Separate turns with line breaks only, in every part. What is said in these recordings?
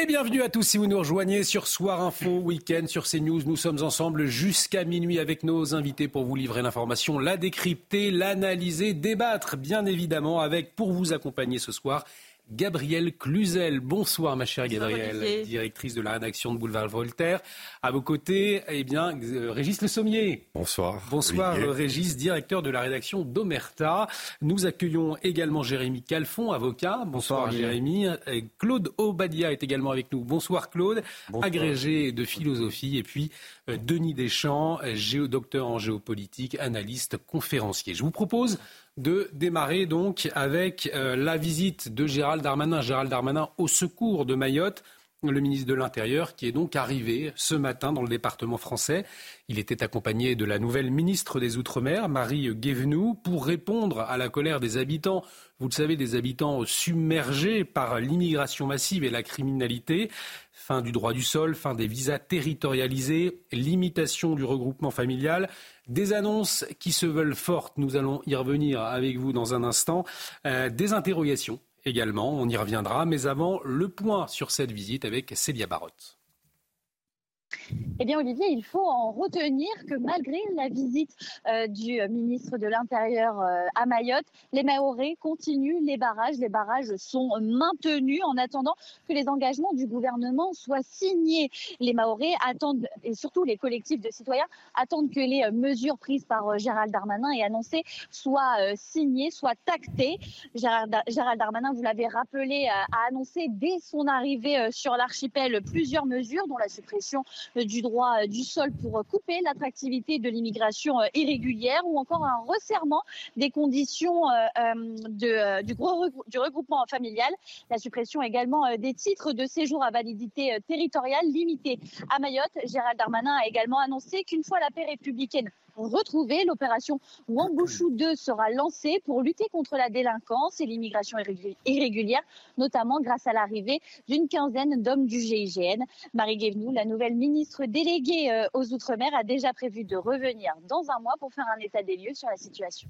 Et bienvenue à tous si vous nous rejoignez sur Soir Info Week-end sur CNews. Nous sommes ensemble jusqu'à minuit avec nos invités pour vous livrer l'information, la décrypter, l'analyser, débattre bien évidemment avec pour vous accompagner ce soir Gabrielle Cluzel. Bonsoir ma chère Gabrielle, directrice de la rédaction de Boulevard Voltaire. À vos côtés, eh bien, euh, Régis Le Sommier.
Bonsoir.
Bonsoir
Olivier.
Régis, directeur de la rédaction d'Omerta. Nous accueillons également Jérémy Calfon, avocat. Bonsoir,
Bonsoir,
Jérémy. Et Claude Obadia est également avec nous. Bonsoir Claude, agrégé de philosophie. Et puis euh, Denis Deschamps, euh, géo- docteur en géopolitique, analyste, conférencier. Je vous propose de démarrer donc avec euh, la visite de Gérald Darmanin. Gérald Darmanin au secours de Mayotte le ministre de l'Intérieur, qui est donc arrivé ce matin dans le département français. Il était accompagné de la nouvelle ministre des Outre-mer, Marie Guévenoux, pour répondre à la colère des habitants. Vous le savez, des habitants submergés par l'immigration massive et la criminalité. Fin du droit du sol, fin des visas territorialisés, limitation du regroupement familial. Des annonces qui se veulent fortes, nous allons y revenir avec vous dans un instant. Euh, des interrogations également, on y reviendra. Mais avant, le point sur cette visite avec Célia Barotte.
Eh bien, Olivier, il faut en retenir que malgré la visite euh, du ministre de l'Intérieur euh, à Mayotte, les Mahorais continuent les barrages. Les barrages sont maintenus en attendant que les engagements du gouvernement soient signés. Les Mahorais attendent, et surtout les collectifs de citoyens, attendent que les euh, mesures prises par euh, Gérald Darmanin et annoncées soient euh, signées, soient actées. Gérald, Dar- Gérald Darmanin, vous l'avez rappelé, euh, a annoncé dès son arrivée euh, sur l'archipel plusieurs mesures, dont la suppression euh, du droit euh, du sol pour euh, couper l'attractivité de l'immigration euh, irrégulière ou encore un resserrement des conditions euh, euh, euh, du, du regroupement familial. La suppression également euh, des titres de séjour à validité euh, territoriale limitée à Mayotte. Gérald Darmanin a également annoncé qu'une fois la paix républicaine retrouvée, l'opération Wambushu 2 sera lancée pour lutter contre la délinquance et l'immigration irrégu- irrégulière, notamment grâce à l'arrivée d'une quinzaine d'hommes du GIGN. Marie Guévenoux, la nouvelle ministre déléguée euh, aux Outre-mer, a déjà prévu de revenir dans un mois pour faire un état des lieux sur la situation.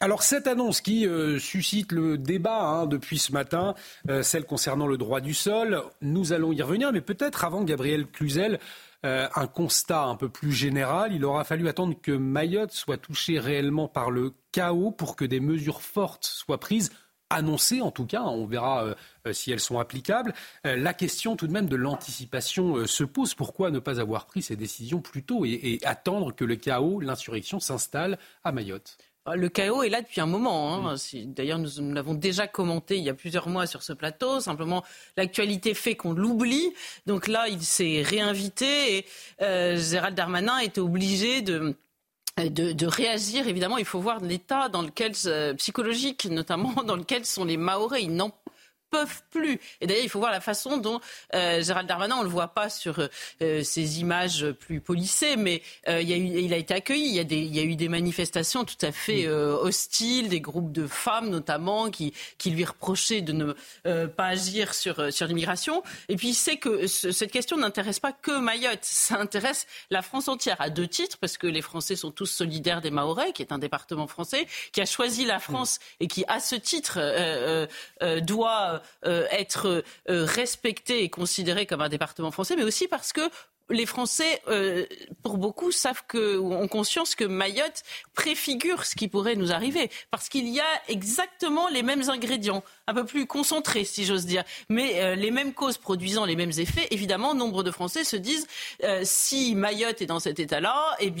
Alors cette annonce qui euh, suscite le débat hein, depuis ce matin, euh, celle concernant le droit du sol, nous allons y revenir, mais peut-être avant Gabriel Cluzel, euh, un constat un peu plus général. Il aura fallu attendre que Mayotte soit touchée réellement par le chaos pour que des mesures fortes soient prises annoncées en tout cas, hein, on verra euh, euh, si elles sont applicables. La question tout de même de l'anticipation se pose. Pourquoi ne pas avoir pris ces décisions plus tôt et, et attendre que le chaos, l'insurrection s'installe à Mayotte?
Le chaos est là depuis un moment. hein. D'ailleurs, nous, nous l'avons déjà commenté il y a plusieurs mois sur ce plateau. Simplement, l'actualité fait qu'on l'oublie. Donc là, il s'est réinvité et euh, Gérald Darmanin était obligé de de, de réagir. Évidemment, il faut voir l'état dans lequel euh, psychologique, notamment dans lequel sont les. Ils n'en peuvent plus. Et d'ailleurs, il faut voir la façon dont euh, Gérald Darmanin, on le voit pas sur euh, ces images plus polissées, mais euh, il, y a eu, il a été accueilli. Il y a, des, il y a eu des manifestations tout à fait euh, hostiles, des groupes de femmes notamment qui, qui lui reprochaient de ne euh, pas agir sur, euh, sur l'immigration. Et puis il sait que ce- cette question n'intéresse pas que Mayotte, ça intéresse la France entière à deux titres, parce que les Français sont tous solidaires des Mahorais, qui est un département français, qui a choisi la France et qui, à ce titre, euh, euh, euh, doit euh, être euh, respecté et considéré comme un département français, mais aussi parce que les Français, euh, pour beaucoup, savent que, ont conscience que Mayotte préfigure ce qui pourrait nous arriver, parce qu'il y a exactement les mêmes ingrédients, un peu plus concentrés, si j'ose dire, mais euh, les mêmes causes produisant les mêmes effets. Évidemment, nombre de Français se disent euh, si Mayotte est dans cet état-là, eh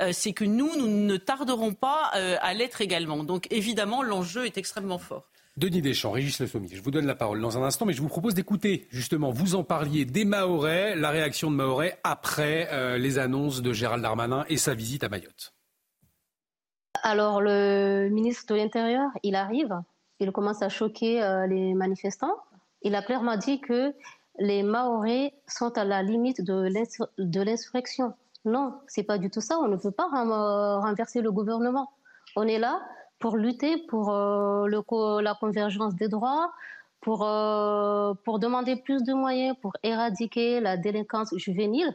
euh, c'est que nous, nous ne tarderons pas euh, à l'être également. Donc, évidemment, l'enjeu est extrêmement fort.
Denis Deschamps, Régis Le Sommier, je vous donne la parole dans un instant, mais je vous propose d'écouter justement, vous en parliez des Mahorais, la réaction de Mahorais après euh, les annonces de Gérald Darmanin et sa visite à Mayotte.
Alors, le ministre de l'Intérieur, il arrive
il commence à choquer euh, les manifestants. Il a clairement dit que les Maoris sont à la limite de l'insurrection. Non, c'est pas du tout ça. On ne veut pas renverser le gouvernement. On est là pour lutter pour euh, la convergence des droits, pour, euh, pour demander plus de moyens pour éradiquer la délinquance juvénile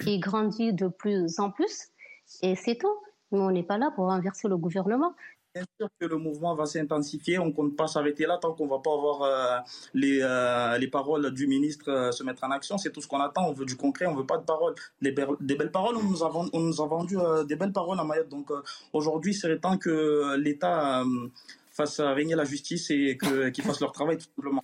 qui grandit de plus en plus. Et c'est tout. Mais on n'est pas là pour renverser le gouvernement.
Bien sûr que le mouvement va s'intensifier. On ne compte pas s'arrêter là tant qu'on ne va pas voir euh, les, euh, les paroles du ministre se mettre en action. C'est tout ce qu'on attend. On veut du concret, on ne veut pas de paroles. Des, belles paroles, on nous a, vendu des belles paroles à Mayotte. Donc aujourd'hui, le temps que l'État fasse régner la justice et qu'ils fassent leur travail tout simplement.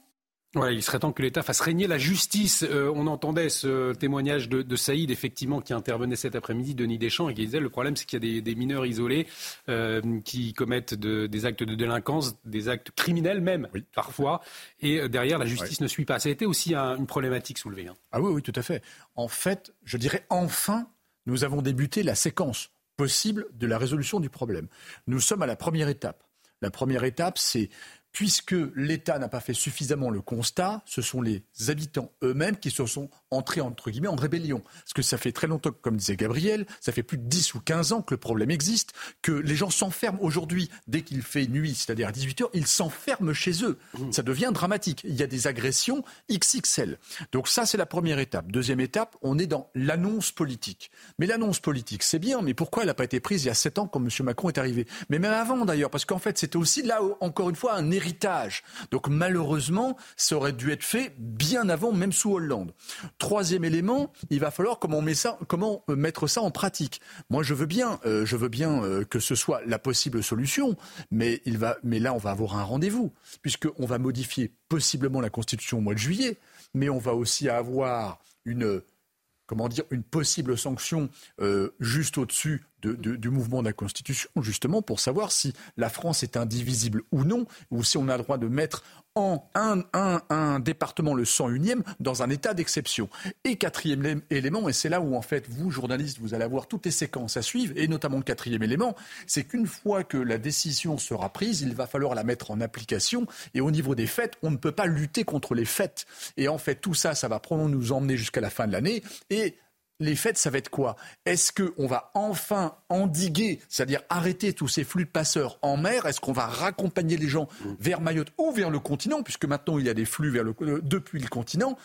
Ouais, il serait temps que l'État fasse régner la justice. Euh, on entendait ce témoignage de, de, Saïd, effectivement, qui intervenait cet après-midi, Denis Deschamps, et qui disait le problème, c'est qu'il y a des, mineurs isolés euh, qui commettent des actes de délinquance, des actes criminels même, parfois, et euh, derrière, la justice ne suit pas. Ça a été aussi une problématique soulevée. Hein.
Ah oui, oui, tout à fait. En fait, je dirais enfin, nous avons débuté la séquence possible de la résolution du problème. Nous sommes à la première étape. La première étape, c'est puisque l'État n'a pas fait suffisamment le constat, ce sont les habitants eux-mêmes qui se sont entrés entre guillemets en rébellion. Parce que ça fait très longtemps, comme disait Gabriel, ça fait plus de 10 ou 15 ans que le problème existe, que les gens s'enferment aujourd'hui dès qu'il fait nuit, c'est-à-dire à 18h, ils s'enferment chez eux. Mmh. Ça devient dramatique. Il y a des agressions XXL. Donc ça, c'est la première étape. Deuxième étape, on est dans l'annonce politique. Mais l'annonce politique, c'est bien, mais pourquoi elle n'a pas été prise il y a 7 ans quand M. Macron est arrivé? Mais même avant d'ailleurs, parce qu'en fait, c'était aussi là, encore une fois, un héritage donc malheureusement, ça aurait dû être fait bien avant, même sous Hollande. Troisième élément, il va falloir comment, euh, mettre ça en pratique. Moi, je veux bien, euh, je veux bien euh, que ce soit la possible solution, mais, mais là, on va avoir un rendez-vous, puisqu'on va modifier possiblement la Constitution au mois de juillet, mais on va aussi avoir une comment dire, une possible sanction juste au-dessus du mouvement de la Constitution, justement pour savoir si la France est indivisible ou non, ou si on a le droit de mettre en un, département, le 101e, dans un état d'exception. Et quatrième élément, et c'est là où en fait vous, journalistes, vous allez avoir toutes les séquences à suivre, et notamment le quatrième élément, c'est qu'une fois que la décision sera prise, il va falloir la mettre en application, et au niveau des fêtes, on ne peut pas lutter contre les fêtes. Et en fait, tout ça, ça va probablement nous emmener jusqu'à la fin de l'année, et les fêtes, ça va être quoi? Est-ce qu'on va enfin endiguer, c'est-à-dire arrêter tous ces flux de passeurs en mer? Est-ce qu'on va raccompagner les gens vers Mayotte ou vers le continent, puisque maintenant il y a des flux euh, depuis le continent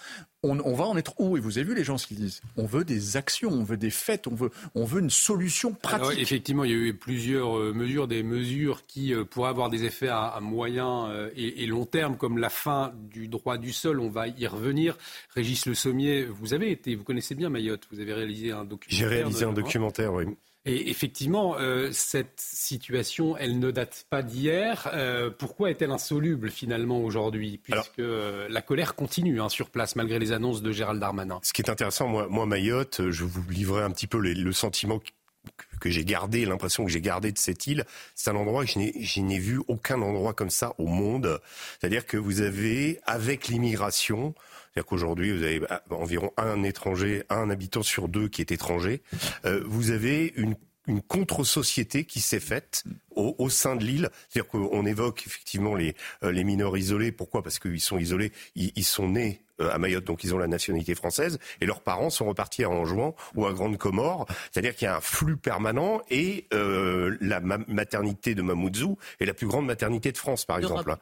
on, va en être où? Et vous avez vu les gens ce qu'ils disent. On veut des actions, on veut des fêtes, on veut, on veut une solution pratique.
effectivement, il y a eu plusieurs euh, mesures, des mesures qui euh, pourraient avoir des effets à, moyen euh, et, long terme, comme la fin du droit du sol. On va y revenir. Régis Le Sommier, vous avez été, vous connaissez bien Mayotte. Vous avez réalisé un documentaire.
J'ai réalisé un documentaire, oui.
Et effectivement, euh, cette situation, elle ne date pas d'hier. Euh, pourquoi est-elle insoluble finalement aujourd'hui Puisque euh, la colère continue hein, sur place malgré les annonces de Gérald Darmanin?
Ce qui est intéressant, moi, moi Mayotte, je vous livrerai un petit peu le sentiment que j'ai gardé, l'impression que j'ai gardé de cette île, c'est un endroit que je n'ai vu aucun endroit comme ça au monde. C'est-à-dire que vous avez, avec l'immigration, c'est-à-dire qu'aujourd'hui, vous avez bah, environ un étranger, un habitant sur deux qui est étranger. Euh, vous avez une contre-société qui s'est faite au, sein de l'île. C'est-à-dire qu'on évoque effectivement les, euh, les mineurs isolés. Pourquoi? Parce qu'ils sont isolés, ils, sont nés à Mayotte, donc ils ont la nationalité française, et leurs parents sont repartis à Anjouan ou à Grande Comore. C'est-à-dire qu'il y a un flux permanent, et euh, la maternité de Mamoudzou est la plus grande maternité de France, par exemple,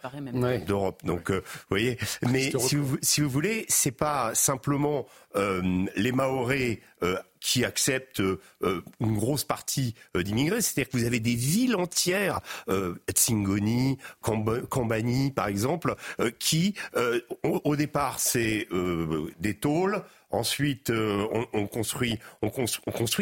d'Europe. Donc, euh, vous voyez. Mais si vous, si vous voulez, c'est pas simplement euh, les Maorés euh, qui acceptent euh, une grosse partie d'immigrés. C'est-à-dire que vous avez des villes entières, Tsingoni, Kambani par exemple, qui au, départ c'est des tôles. Ensuite, on, construit, on,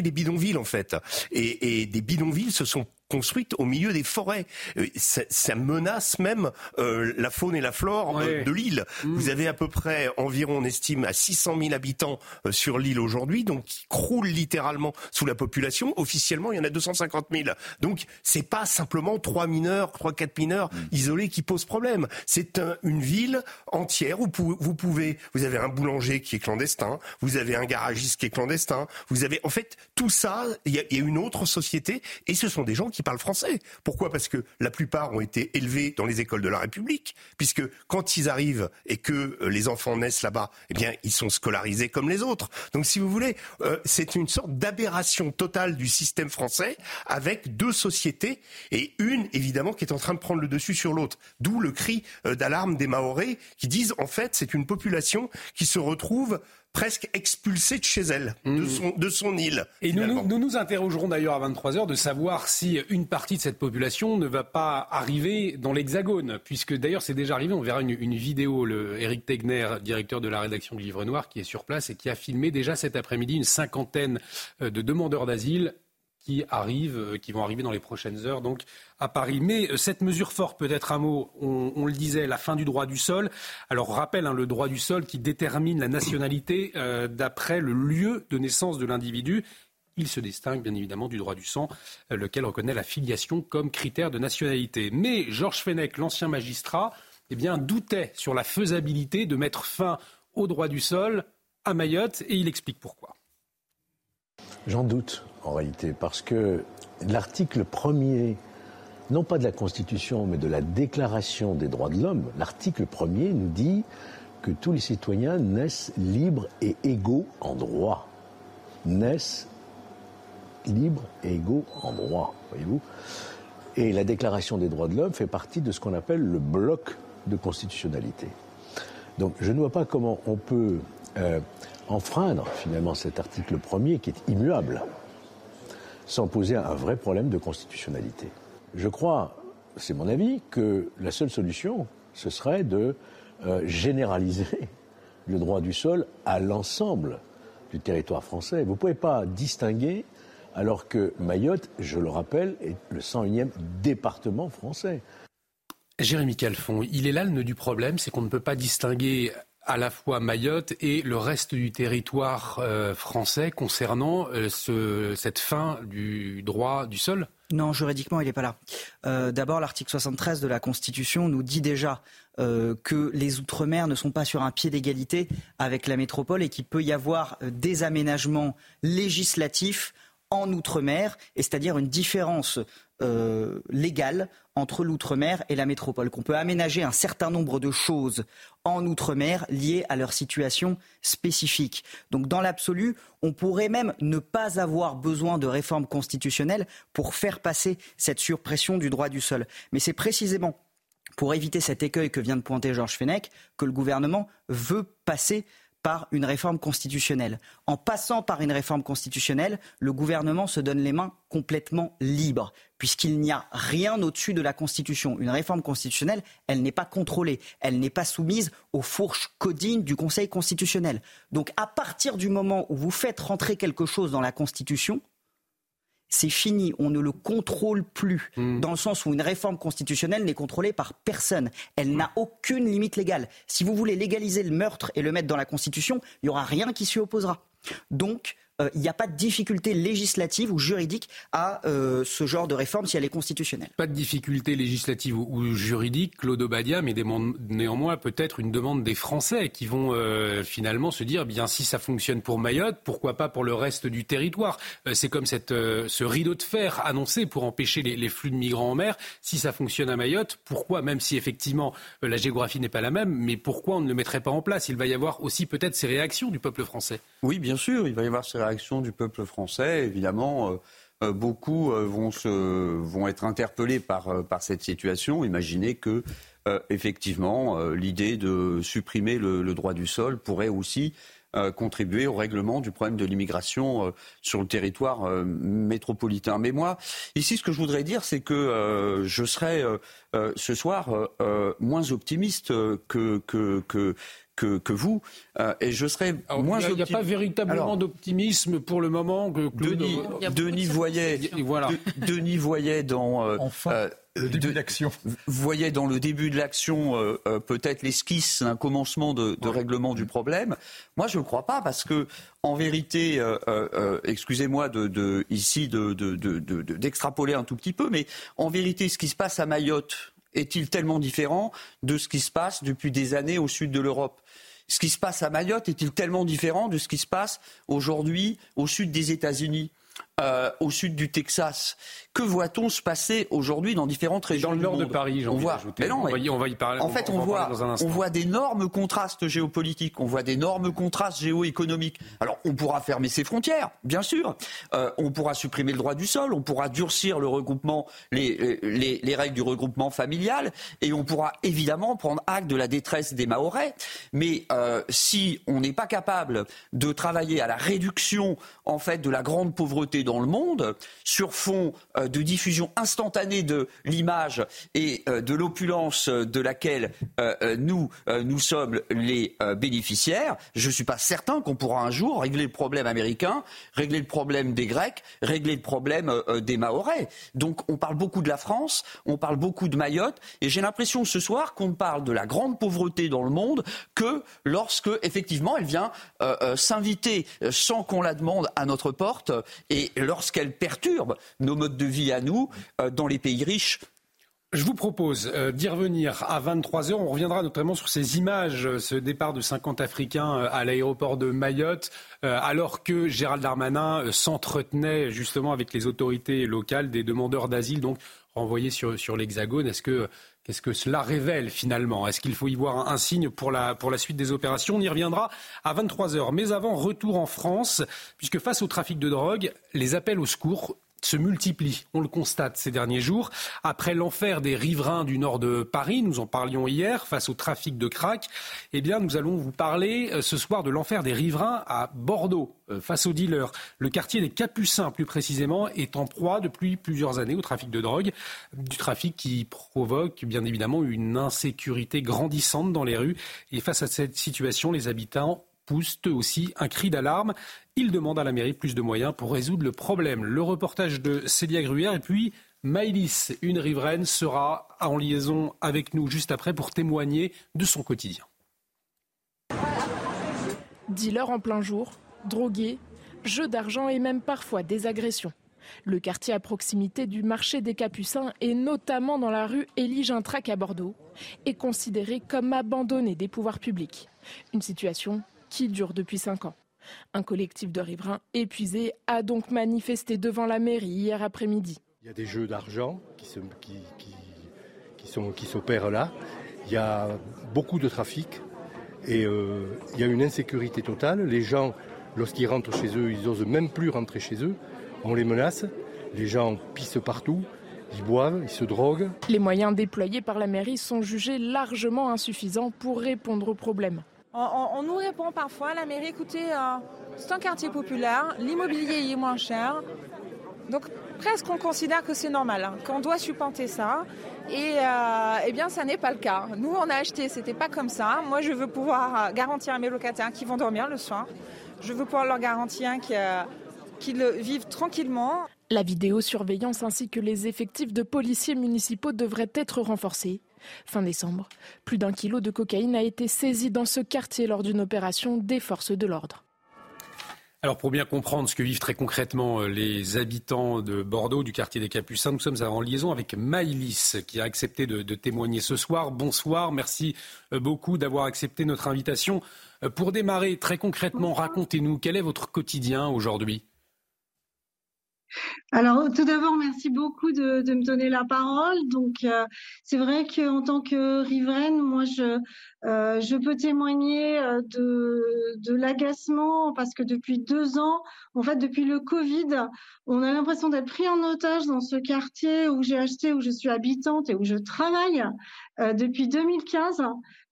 des bidonvilles en fait, et, et des bidonvilles se sont construite au milieu des forêts. Euh, ça, ça menace même euh, la faune et la flore euh, de l'île. Mmh. Vous avez à peu près environ, on estime, à 600 000 habitants sur l'île aujourd'hui, donc qui croulent littéralement sous la population. Officiellement, il y en a 250 000. Donc, c'est pas simplement trois mineurs, trois quatre mineurs mmh. isolés qui posent problème. C'est une ville entière où vous pouvez, vous avez un boulanger qui est clandestin, vous avez un garagiste qui est clandestin, vous avez en fait tout ça, il y, a une autre société et ce sont des gens qui parlent français. Pourquoi? Parce que la plupart ont été élevés dans les écoles de la République, puisque quand ils arrivent et que euh, les enfants naissent là-bas, eh bien ils sont scolarisés comme les autres. Donc si vous voulez, euh, c'est une sorte d'aberration totale du système français avec deux sociétés et une évidemment qui est en train de prendre le dessus sur l'autre. D'où le cri euh, d'alarme des Maoris qui disent en fait c'est une population qui se retrouve presque expulsée de chez elle, de, mmh. son, de son île.
Et nous nous, nous interrogerons d'ailleurs à 23h de savoir si une partie de cette population ne va pas arriver dans l'Hexagone, puisque d'ailleurs c'est déjà arrivé, on verra une, une vidéo, le Eric Tegner, directeur de la rédaction du Livre Noir, qui est sur place et qui a filmé déjà cet après-midi une cinquantaine euh, de demandeurs d'asile euh, qui vont arriver dans les prochaines heures donc à Paris. Mais euh, cette mesure forte, peut-être un mot, on, le disait, la fin du droit du sol. Alors rappelle hein, le droit du sol qui détermine la nationalité euh, d'après le lieu de naissance de l'individu. Il se distingue bien évidemment du droit du sang, lequel reconnaît la filiation comme critère de nationalité. Mais Georges Fenech, l'ancien magistrat, eh bien, doutait sur la faisabilité de mettre fin au droit du sol à Mayotte et il explique pourquoi.
J'en doute en réalité, parce que l'article premier, non pas de la Constitution, mais de la Déclaration des droits de l'homme, l'article premier nous dit que tous les citoyens naissent libres et égaux en droit. Naissent libres et égaux en droit, voyez-vous. Et la Déclaration des droits de l'homme fait partie de ce qu'on appelle le bloc de constitutionnalité. Donc je ne vois pas comment on peut euh, enfreindre finalement cet article premier qui est immuable sans poser un vrai problème de constitutionnalité. Je crois, c'est mon avis, que la seule solution, ce serait de euh, généraliser le droit du sol à l'ensemble du territoire français. Vous ne pouvez pas distinguer alors que Mayotte, je le rappelle, est le 101e département français.
Jérémy Calfon, il est là le nœud du problème, c'est qu'on ne peut pas distinguer à la fois Mayotte et le reste du territoire euh, français concernant euh, ce, cette fin du droit du sol?
Non, juridiquement, il n'est pas là. Euh, D'abord, l'article 73 de la Constitution nous dit déjà que les Outre-mer ne sont pas sur un pied d'égalité avec la métropole et qu'il peut y avoir des aménagements législatifs en Outre-mer, et c'est-à-dire une différence euh, légale entre l'outre-mer et la métropole, qu'on peut aménager un certain nombre de choses en outre-mer liées à leur situation spécifique. Donc dans l'absolu, on pourrait même ne pas avoir besoin de réforme constitutionnelle pour faire passer cette surpression du droit du sol. Mais c'est précisément pour éviter cet écueil que vient de pointer Georges Fenech que le gouvernement veut passer une réforme constitutionnelle. En passant par une réforme constitutionnelle, le gouvernement se donne les mains complètement libres, puisqu'il n'y a rien au-dessus de la Constitution. Une réforme constitutionnelle, elle n'est pas contrôlée, elle n'est pas soumise aux fourches codines du Conseil constitutionnel. Donc à partir du moment où vous faites rentrer quelque chose dans la Constitution, c'est fini, on ne le contrôle plus, hmm. dans le sens où une réforme constitutionnelle n'est contrôlée par personne. Elle n'a aucune limite légale. Si vous voulez légaliser le meurtre et le mettre dans la Constitution, il n'y aura rien qui s'y opposera. Donc, il n'y a pas de difficulté législative ou juridique à euh, ce genre de réforme si elle est constitutionnelle.
Pas de difficulté législative ou, juridique, Claude Obadia, mais néanmoins peut-être une demande des Français qui vont euh, finalement se dire, bien si ça fonctionne pour Mayotte, pourquoi pas pour le reste du territoire? C'est comme cette, ce rideau de fer annoncé pour empêcher les, les, flux de migrants en mer. Si ça fonctionne à Mayotte, pourquoi, même si effectivement la géographie n'est pas la même, mais pourquoi on ne le mettrait pas en place? Il va y avoir aussi peut-être ces réactions du peuple français.
Oui, bien sûr, il va y avoir ces réaction du peuple français. Évidemment, euh, euh, beaucoup euh, vont, se, vont être interpellés par, par cette situation. Imaginez que, effectivement, l'idée de supprimer le, droit du sol pourrait aussi contribuer au règlement du problème de l'immigration sur le territoire métropolitain. Mais moi, ici, ce que je voudrais dire, c'est que je serais ce soir moins optimiste que, que, que, que, vous. Euh, et je serais moins
Il n'y a, pas véritablement d'optimisme pour le moment. Que
Denis, Denis, voyait, voilà. Denis voyait dans.
Euh, enfin. Euh, le début de l'action.
voyait dans le début de l'action peut-être l'esquisse, un commencement de, règlement du problème. Moi, je ne crois pas parce que, en vérité, excusez-moi de, ici d'extrapoler un tout petit peu, mais en vérité, ce qui se passe à Mayotte est-il tellement différent de ce qui se passe depuis des années au sud de l'Europe? Ce qui se passe à Mayotte est-il tellement différent de ce qui se passe aujourd'hui au sud des États-Unis? Euh, au sud du Texas. Que voit-on se passer aujourd'hui dans différentes régions
Dans le nord
de
Paris,
on voit.
Mais non, on, va y, on, va y, parler.
En fait, on, voit, on voit d'énormes contrastes géopolitiques, on voit d'énormes contrastes géoéconomiques. Alors, on pourra fermer ses frontières, bien sûr. Euh, on pourra supprimer le droit du sol, on pourra durcir le regroupement, les, les, les, règles du regroupement familial, et on pourra évidemment prendre acte de la détresse des Mahorais. Mais euh, si on n'est pas capable de travailler à la réduction, en fait, de la grande pauvreté dans le monde, sur fond euh, de diffusion instantanée de l'image et euh, de l'opulence de laquelle euh, nous, nous sommes les bénéficiaires, je ne suis pas certain qu'on pourra un jour régler le problème américain, régler le problème des Grecs, régler le problème des Mahorais. Donc on parle beaucoup de la France, on parle beaucoup de Mayotte, et j'ai l'impression ce soir qu'on ne parle de la grande pauvreté dans le monde que lorsque, effectivement, elle vient s'inviter sans qu'on la demande à notre porte et lorsqu'elle perturbe nos modes de vie à nous euh, dans les pays riches.
Je vous propose euh, d'y revenir à 23h. On reviendra notamment sur ces images, euh, ce départ de 50 Africains à l'aéroport de Mayotte, alors que Gérald Darmanin s'entretenait justement avec les autorités locales des demandeurs d'asile, donc renvoyés sur, sur l'Hexagone. Est-ce que Qu'est-ce que cela révèle finalement? Est-ce qu'il faut y voir un, signe pour la, pour la suite des opérations? On y reviendra à 23h. Mais avant, retour en France, puisque face au trafic de drogue, les appels au secours se multiplient. On le constate ces derniers jours. Après l'enfer des riverains du nord de Paris, nous en parlions hier, face au trafic de crack, eh bien, nous allons vous parler euh, ce soir de l'enfer des riverains à Bordeaux, euh, face aux dealers. Le quartier des Capucins, plus précisément, est en proie depuis plusieurs années au trafic de drogue, du trafic qui provoque bien évidemment une insécurité grandissante dans les rues. Et face à cette situation, les habitants poussent eux aussi un cri d'alarme. Ils demandent à la mairie plus de moyens pour résoudre le problème. Le reportage de Célia Gruyère et puis Maïlis, une riveraine, sera en liaison avec nous juste après pour témoigner de son quotidien.
Dealer en plein jour, drogué, jeu d'argent et même parfois des agressions. Le quartier à proximité du marché des Capucins et notamment dans la rue Élie Gintrac à Bordeaux est considéré comme abandonné des pouvoirs publics. Une situation qui dure depuis cinq ans. Un collectif de riverains épuisés a donc manifesté devant la mairie hier après-midi.
Il y a des jeux d'argent qui, qui, s'opèrent là. Il y a beaucoup de trafic et euh, il y a une insécurité totale. Les gens, lorsqu'ils rentrent chez eux, ils n'osent même plus rentrer chez eux. On les menace. Les gens pissent partout. Ils boivent, ils se droguent.
Les moyens déployés par la mairie sont jugés largement insuffisants pour répondre aux problèmes.
On, nous répond parfois, la mairie, écoutez, euh, c'est un quartier populaire, l'immobilier est moins cher. Donc presque on considère que c'est normal, hein, qu'on doit supporter ça. Et euh, eh bien, ça n'est pas le cas. Nous, on a acheté, c'était pas comme ça. Moi, je veux pouvoir garantir à mes locataires qui vont dormir le soir. Je veux pouvoir leur garantir qu'ils vivent tranquillement.
La vidéosurveillance ainsi que les effectifs de policiers municipaux devraient être renforcés. Fin décembre, plus d'un kilo de cocaïne a été saisi dans ce quartier lors d'une opération des forces de l'ordre.
Alors pour bien comprendre ce que vivent très concrètement euh, les habitants de Bordeaux, du quartier des Capucins, nous sommes en liaison avec Maïlis qui a accepté de, de témoigner ce soir. Bonsoir, merci euh, beaucoup d'avoir accepté notre invitation. Euh, pour démarrer très concrètement, racontez-nous quel est votre quotidien aujourd'hui?
Alors, tout d'abord, merci beaucoup de, me donner la parole. Donc, euh, c'est vrai qu'en tant que riveraine, moi, je, euh, peux témoigner euh, de l'agacement parce que depuis deux ans, en fait, depuis le Covid, on a l'impression d'être pris en otage dans ce quartier où j'ai acheté, où je suis habitante et où je travaille depuis 2015.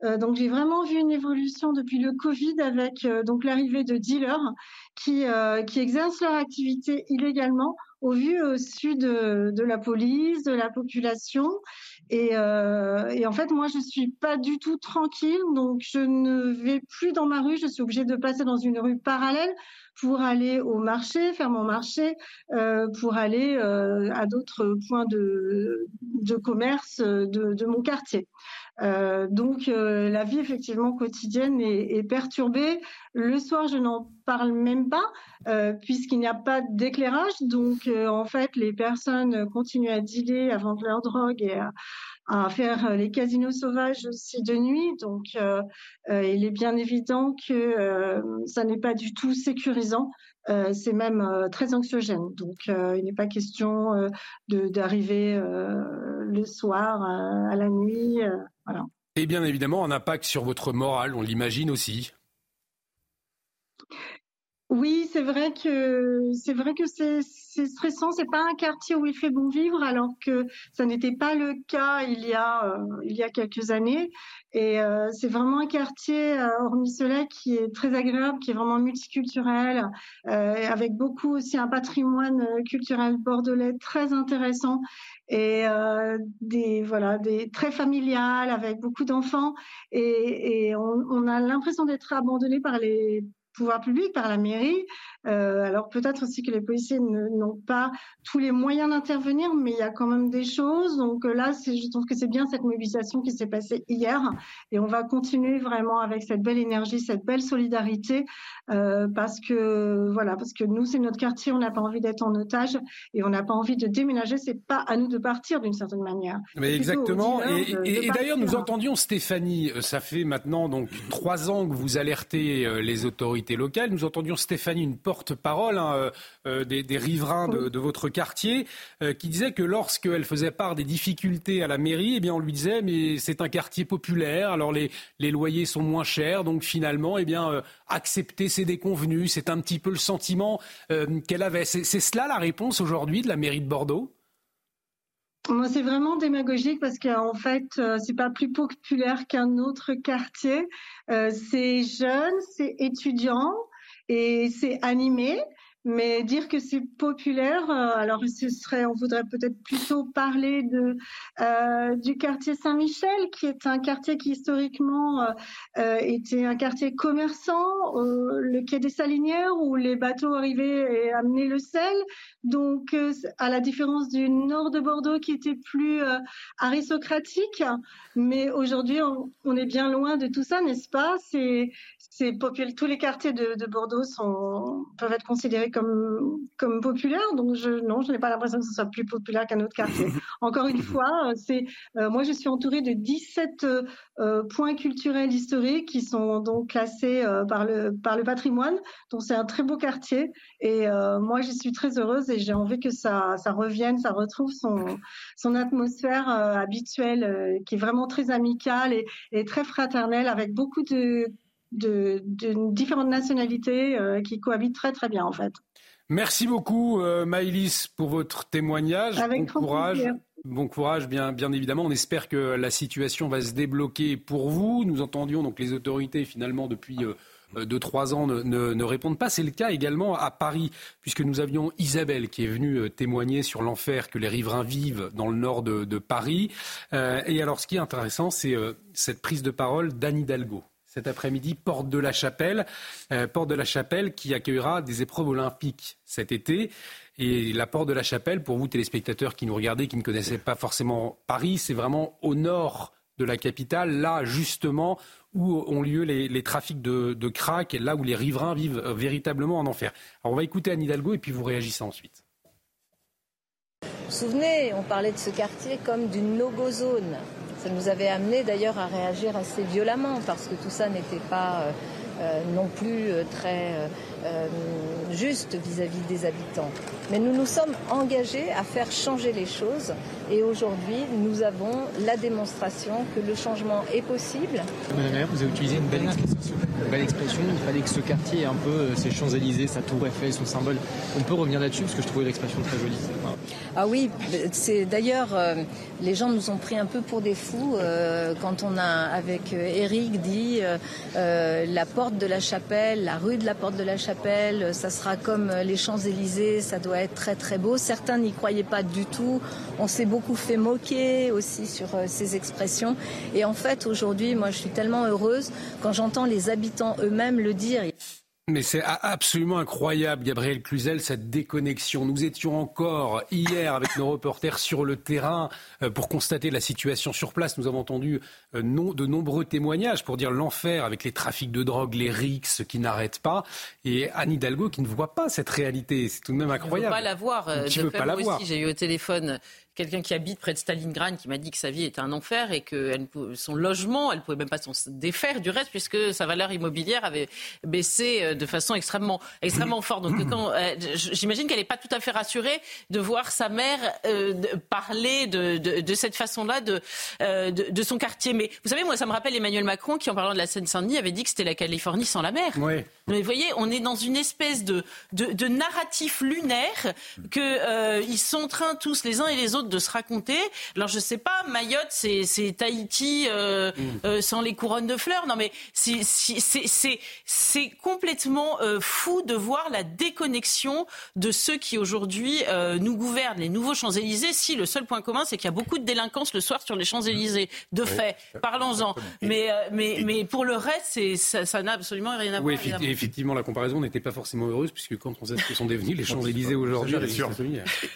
Donc, j'ai vraiment vu une évolution depuis le Covid avec donc l'arrivée de dealers qui, qui exercent leur activité illégalement au vu au sud de, la police, de la population. Euh, et, en fait, moi, je suis pas du tout tranquille, donc je ne vais plus dans ma rue. Je suis obligée de passer dans une rue parallèle pour aller au marché, faire mon marché, euh, pour aller euh, à d'autres points de, commerce de, mon quartier. Euh, donc euh, la vie effectivement quotidienne est, perturbée. Le soir, je n'en parle même pas euh, puisqu'il n'y a pas d'éclairage. Donc en fait, les personnes continuent à dealer, à vendre leur drogue et à faire les casinos sauvages aussi de nuit. Donc, il est bien évident que ça n'est pas du tout sécurisant. C'est même très anxiogène. Donc, il n'est pas question d'arriver le soir à la nuit.
Et bien évidemment, un impact sur votre morale, on l'imagine aussi.
Oui, c'est vrai que c'est vrai que c'est stressant. C'est pas un quartier où il fait bon vivre, alors que ça n'était pas le cas il y a euh, il y a quelques années. Et euh, c'est vraiment un quartier euh, hormis cela qui est très agréable, qui est vraiment multiculturel, avec beaucoup aussi un patrimoine culturel bordelais très intéressant et des voilà des très familial avec beaucoup d'enfants. Et, on a l'impression d'être abandonné par les pouvoir public, par la mairie. Euh, alors peut-être aussi que les policiers n'ont pas tous les moyens d'intervenir, mais il y a quand même des choses. Donc euh, là, je trouve que c'est bien cette mobilisation qui s'est passée hier, et on va continuer vraiment avec cette belle énergie, cette belle solidarité, euh, parce que voilà, parce que nous c'est notre quartier, on n'a pas envie d'être en otage et on n'a pas envie de déménager. C'est pas à nous de partir d'une certaine manière.
Mais exactement. Et, d'ailleurs, nous entendions Stéphanie. Ça fait maintenant donc trois ans que vous alertez les autorités locales. Nous entendions Stéphanie, une porte porte-parole hein, euh, euh, des, riverains de, votre quartier, euh, qui disait que lorsqu'elle faisait part des difficultés à la mairie, eh bien on lui disait mais c'est un quartier populaire, alors les, loyers sont moins chers, donc finalement, eh bien accepter ces déconvenus, c'est un petit peu le sentiment qu'elle avait. C'est cela la réponse aujourd'hui de la mairie de Bordeaux?
Moi, c'est vraiment démagogique parce qu'en fait, c'est pas plus populaire qu'un autre quartier. c'est jeune, c'est étudiant et c'est animé. Mais dire que c'est populaire, euh, alors ce serait, on voudrait peut-être plutôt parler de euh, du quartier Saint-Michel, qui est un quartier qui historiquement euh, était un quartier commerçant, le quai des Salinières où les bateaux arrivaient et amenaient le sel. Donc, à la différence du nord de Bordeaux qui était plus aristocratique, mais aujourd'hui on, est bien loin de tout ça, n'est-ce pas? Tous les quartiers de, de Bordeaux sont, peuvent être considérés comme, comme populaires. Donc, je, non, je n'ai pas l'impression que ce soit plus populaire qu'un autre quartier. Encore une fois, c'est, euh, moi, je suis entourée de 17 euh, points culturels historiques qui sont donc classés euh, par, le, par le patrimoine. Donc, c'est un très beau quartier. Et moi, je suis très heureuse et j'ai envie que ça, ça revienne, ça retrouve son, son atmosphère habituelle qui est vraiment très amicale et, et très fraternelle avec beaucoup de de, différentes nationalités euh, qui cohabitent très très bien en fait.
Merci beaucoup euh, Maïlis pour votre témoignage.
Avec bon
courage. Bon courage, bien, bien évidemment. On espère que la situation va se débloquer pour vous. Nous entendions donc les autorités finalement depuis euh, deux, trois ans ne, répondent pas. C'est le cas également à Paris, puisque nous avions Isabelle qui est venue témoigner sur l'enfer que les riverains vivent dans le nord de, Paris. et alors, ce qui est intéressant, c'est cette prise de parole d'Anne Hidalgo cet après-midi, Porte de la Chapelle. Euh, Porte de la Chapelle qui accueillera des épreuves olympiques cet été. Et la Porte de la Chapelle, pour vous téléspectateurs qui nous regardez, qui ne connaissaient pas forcément Paris, c'est vraiment au nord de la capitale, là justement où ont lieu les, trafics de, crack, là où les riverains vivent euh, véritablement en enfer. Alors on va écouter Anne Hidalgo et puis vous réagissez ensuite.
Vous vous souvenez, on parlait de ce quartier comme d'une no-go zone. Ça nous avait amené d'ailleurs à réagir assez violemment parce que tout ça n'était pas euh, euh, non plus euh, juste vis-à-vis des habitants. Mais nous nous sommes engagés à faire changer les choses et aujourd'hui nous avons la démonstration que le changement est possible.
Madame la maire, vous avez utilisé une belle expression. Une belle expression. Il fallait que ce quartier ait un peu ses Champs-Élysées, sa tour Eiffel, son symbole. On peut revenir là-dessus parce que je trouvais l'expression très jolie.
Ah oui, c'est d'ailleurs euh, les gens nous ont pris un peu pour des fous euh, quand on a avec Eric euh, dit la porte de la chapelle, la rue de la porte de la chapelle, ça sera comme les Champs-Élysées, ça doit être très très beau. Certains n'y croyaient pas du tout. On s'est beaucoup fait moquer aussi sur ces expressions. Et en fait, aujourd'hui, moi, je suis tellement heureuse quand j'entends les habitants eux-mêmes le dire.
Mais c'est absolument incroyable, Gabriel Cluzel, cette déconnexion. Nous étions encore hier avec nos reporters sur le terrain euh, pour constater la situation sur place. Nous avons entendu euh, de nombreux témoignages pour dire l'enfer avec les trafics de drogue, les rixes qui n'arrêtent pas. Et Anne Hidalgo qui ne voit pas cette réalité. C'est tout de même incroyable.
On ne pas la voir. Euh, pas la voir. J'ai eu au téléphone quelqu'un qui habite près de Stalingrad qui m'a dit que sa vie était un enfer et que son logement, elle ne pouvait même pas s'en défaire du reste puisque sa valeur immobilière avait baissé euh, de façon extrêmement, extrêmement forte. Donc euh, j'imagine qu'elle n'est pas tout à fait rassurée de voir sa mère euh, parler de, de, cette façon-là de, de, son quartier. Mais vous savez, moi, ça me rappelle Emmanuel Macron qui, en parlant de la Seine-Saint-Denis, avait dit que c'était la Californie sans la mer.
Oui.
Mais vous voyez, on est dans une espèce de, de, narratif lunaire que ils sont en train tous les uns et les autres de se raconter. Alors je sais pas, Mayotte, c'est Tahiti euh, mm. euh, sans les couronnes de fleurs. Non mais c'est complètement euh, fou de voir la déconnexion de ceux qui aujourd'hui nous gouvernent, les nouveaux Champs-Élysées. Si le seul point commun, c'est qu'il y a beaucoup de délinquance le soir sur les Champs-Élysées. De fait, parlons-en. Mais, mais, mais pour le reste, ça n'a absolument rien à
voir.
Oui,
effectivement, la comparaison n'était pas forcément heureuse, puisque quand on sait ce que sont devenus les Champs-Élysées aujourd'hui,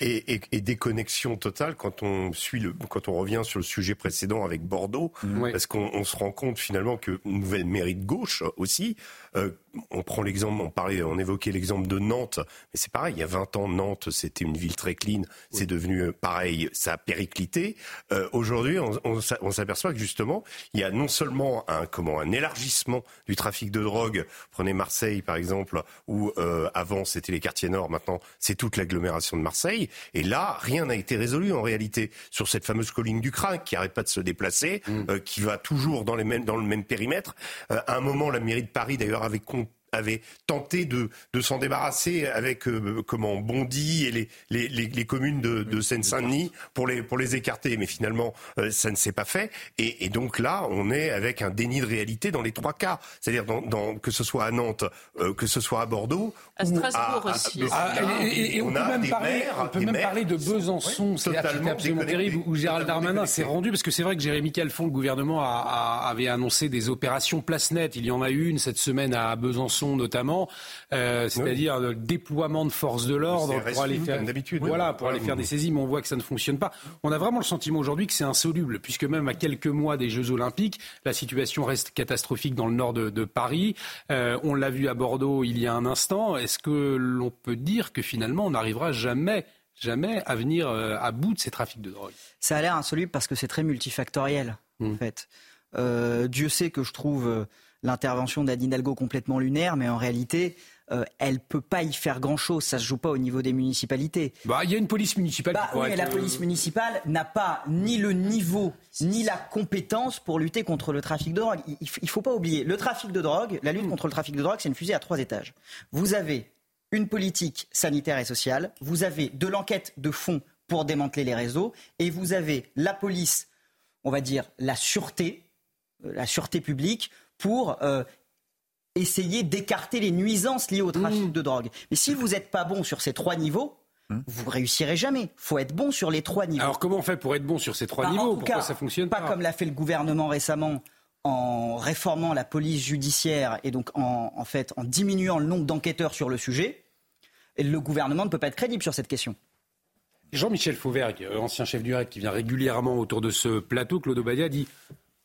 et, et, et, déconnexion totale quand on suit le, quand on revient sur le sujet précédent avec Bordeaux, mmh. parce qu'on se rend compte finalement que une nouvelle mairie de gauche aussi, euh, on prend l'exemple, on parlait, on évoquait l'exemple de Nantes, mais c'est pareil. Il y a 20 ans, Nantes, c'était une ville très clean. C'est devenu euh, pareil, ça a périclité. Euh, Aujourd'hui, on, on, s'aperçoit que justement, il y a non seulement un comment un élargissement du trafic de drogue. Prenez Marseille par exemple, où euh, avant c'était les quartiers nord, maintenant c'est toute l'agglomération de Marseille. Et là, rien n'a été résolu en réalité sur cette fameuse colline du Crin qui arrête pas de se déplacer, euh, qui va toujours dans, les mêmes, dans le même périmètre. À un moment, la mairie de Paris d'ailleurs avait avait tenté de, de s'en débarrasser avec euh, comment Bondy et les, les, les, communes de, de Seine-Saint-Denis pour les, pour les écarter. Mais finalement, euh, ça ne s'est pas fait. Et, et, donc là, on est avec un déni de réalité dans les trois cas. C'est-à-dire dans, dans, que ce soit à Nantes, euh, que ce soit à Bordeaux.
À Strasbourg aussi.
et, on, peut même parler, on peut même parler de Besançon, c'est absolument terrible, où Gérald Darmanin s'est rendu, parce que c'est vrai que Jérémy Calfon, le gouvernement, a, a, avait annoncé des opérations place nette. Il y en a eu une cette semaine à Besançon notamment, euh, c'est-à-dire le déploiement de forces de l'ordre pour aller faire voilà pour aller faire des saisies, mais on voit que ça ne fonctionne pas. On a vraiment le sentiment aujourd'hui que c'est insoluble, puisque même à quelques mois des Jeux Olympiques, la situation reste catastrophique dans le nord de, Paris. Euh, on l'a vu à Bordeaux il y a un instant. Est-ce que l'on peut dire que finalement on n'arrivera jamais jamais à venir euh, à bout de ces trafics de drogue?
Ça a l'air insoluble parce que c'est très multifactoriel, en mmh. fait. Dieu sait que je trouve l'intervention d'Anne Hidalgo complètement lunaire, mais en réalité, euh, elle ne peut pas y faire grand-chose. Ça ne se joue pas au niveau des municipalités.
Bah, il y a une police municipale.
Bah, oui, mais la police municipale n'a pas ni le niveau ni la compétence pour lutter contre le trafic de drogue. Il ne faut pas oublier, le trafic de drogue, la lutte contre le trafic de drogue, c'est une fusée à trois étages. Vous avez une politique sanitaire et sociale, vous avez de l'enquête de fond pour démanteler les réseaux, et vous avez la police, on va dire la sûreté, euh, la sûreté publique pour euh, essayer d'écarter les nuisances liées au trafic mmh. de drogue. Mais si vous n'êtes pas bon sur ces trois niveaux, mmh. vous réussirez jamais. Il faut être bon sur les trois niveaux.
Alors comment on fait pour être bon sur ces trois bah, niveaux Pourquoi ça fonctionne
pas Pas comme l'a fait le gouvernement récemment en réformant la police judiciaire et donc en, en fait en diminuant le nombre d'enquêteurs sur le sujet. Et le gouvernement ne peut pas être crédible sur cette question.
Jean-Michel Fauvert, ancien chef du RAID qui vient régulièrement autour de ce plateau, Claude Obadia dit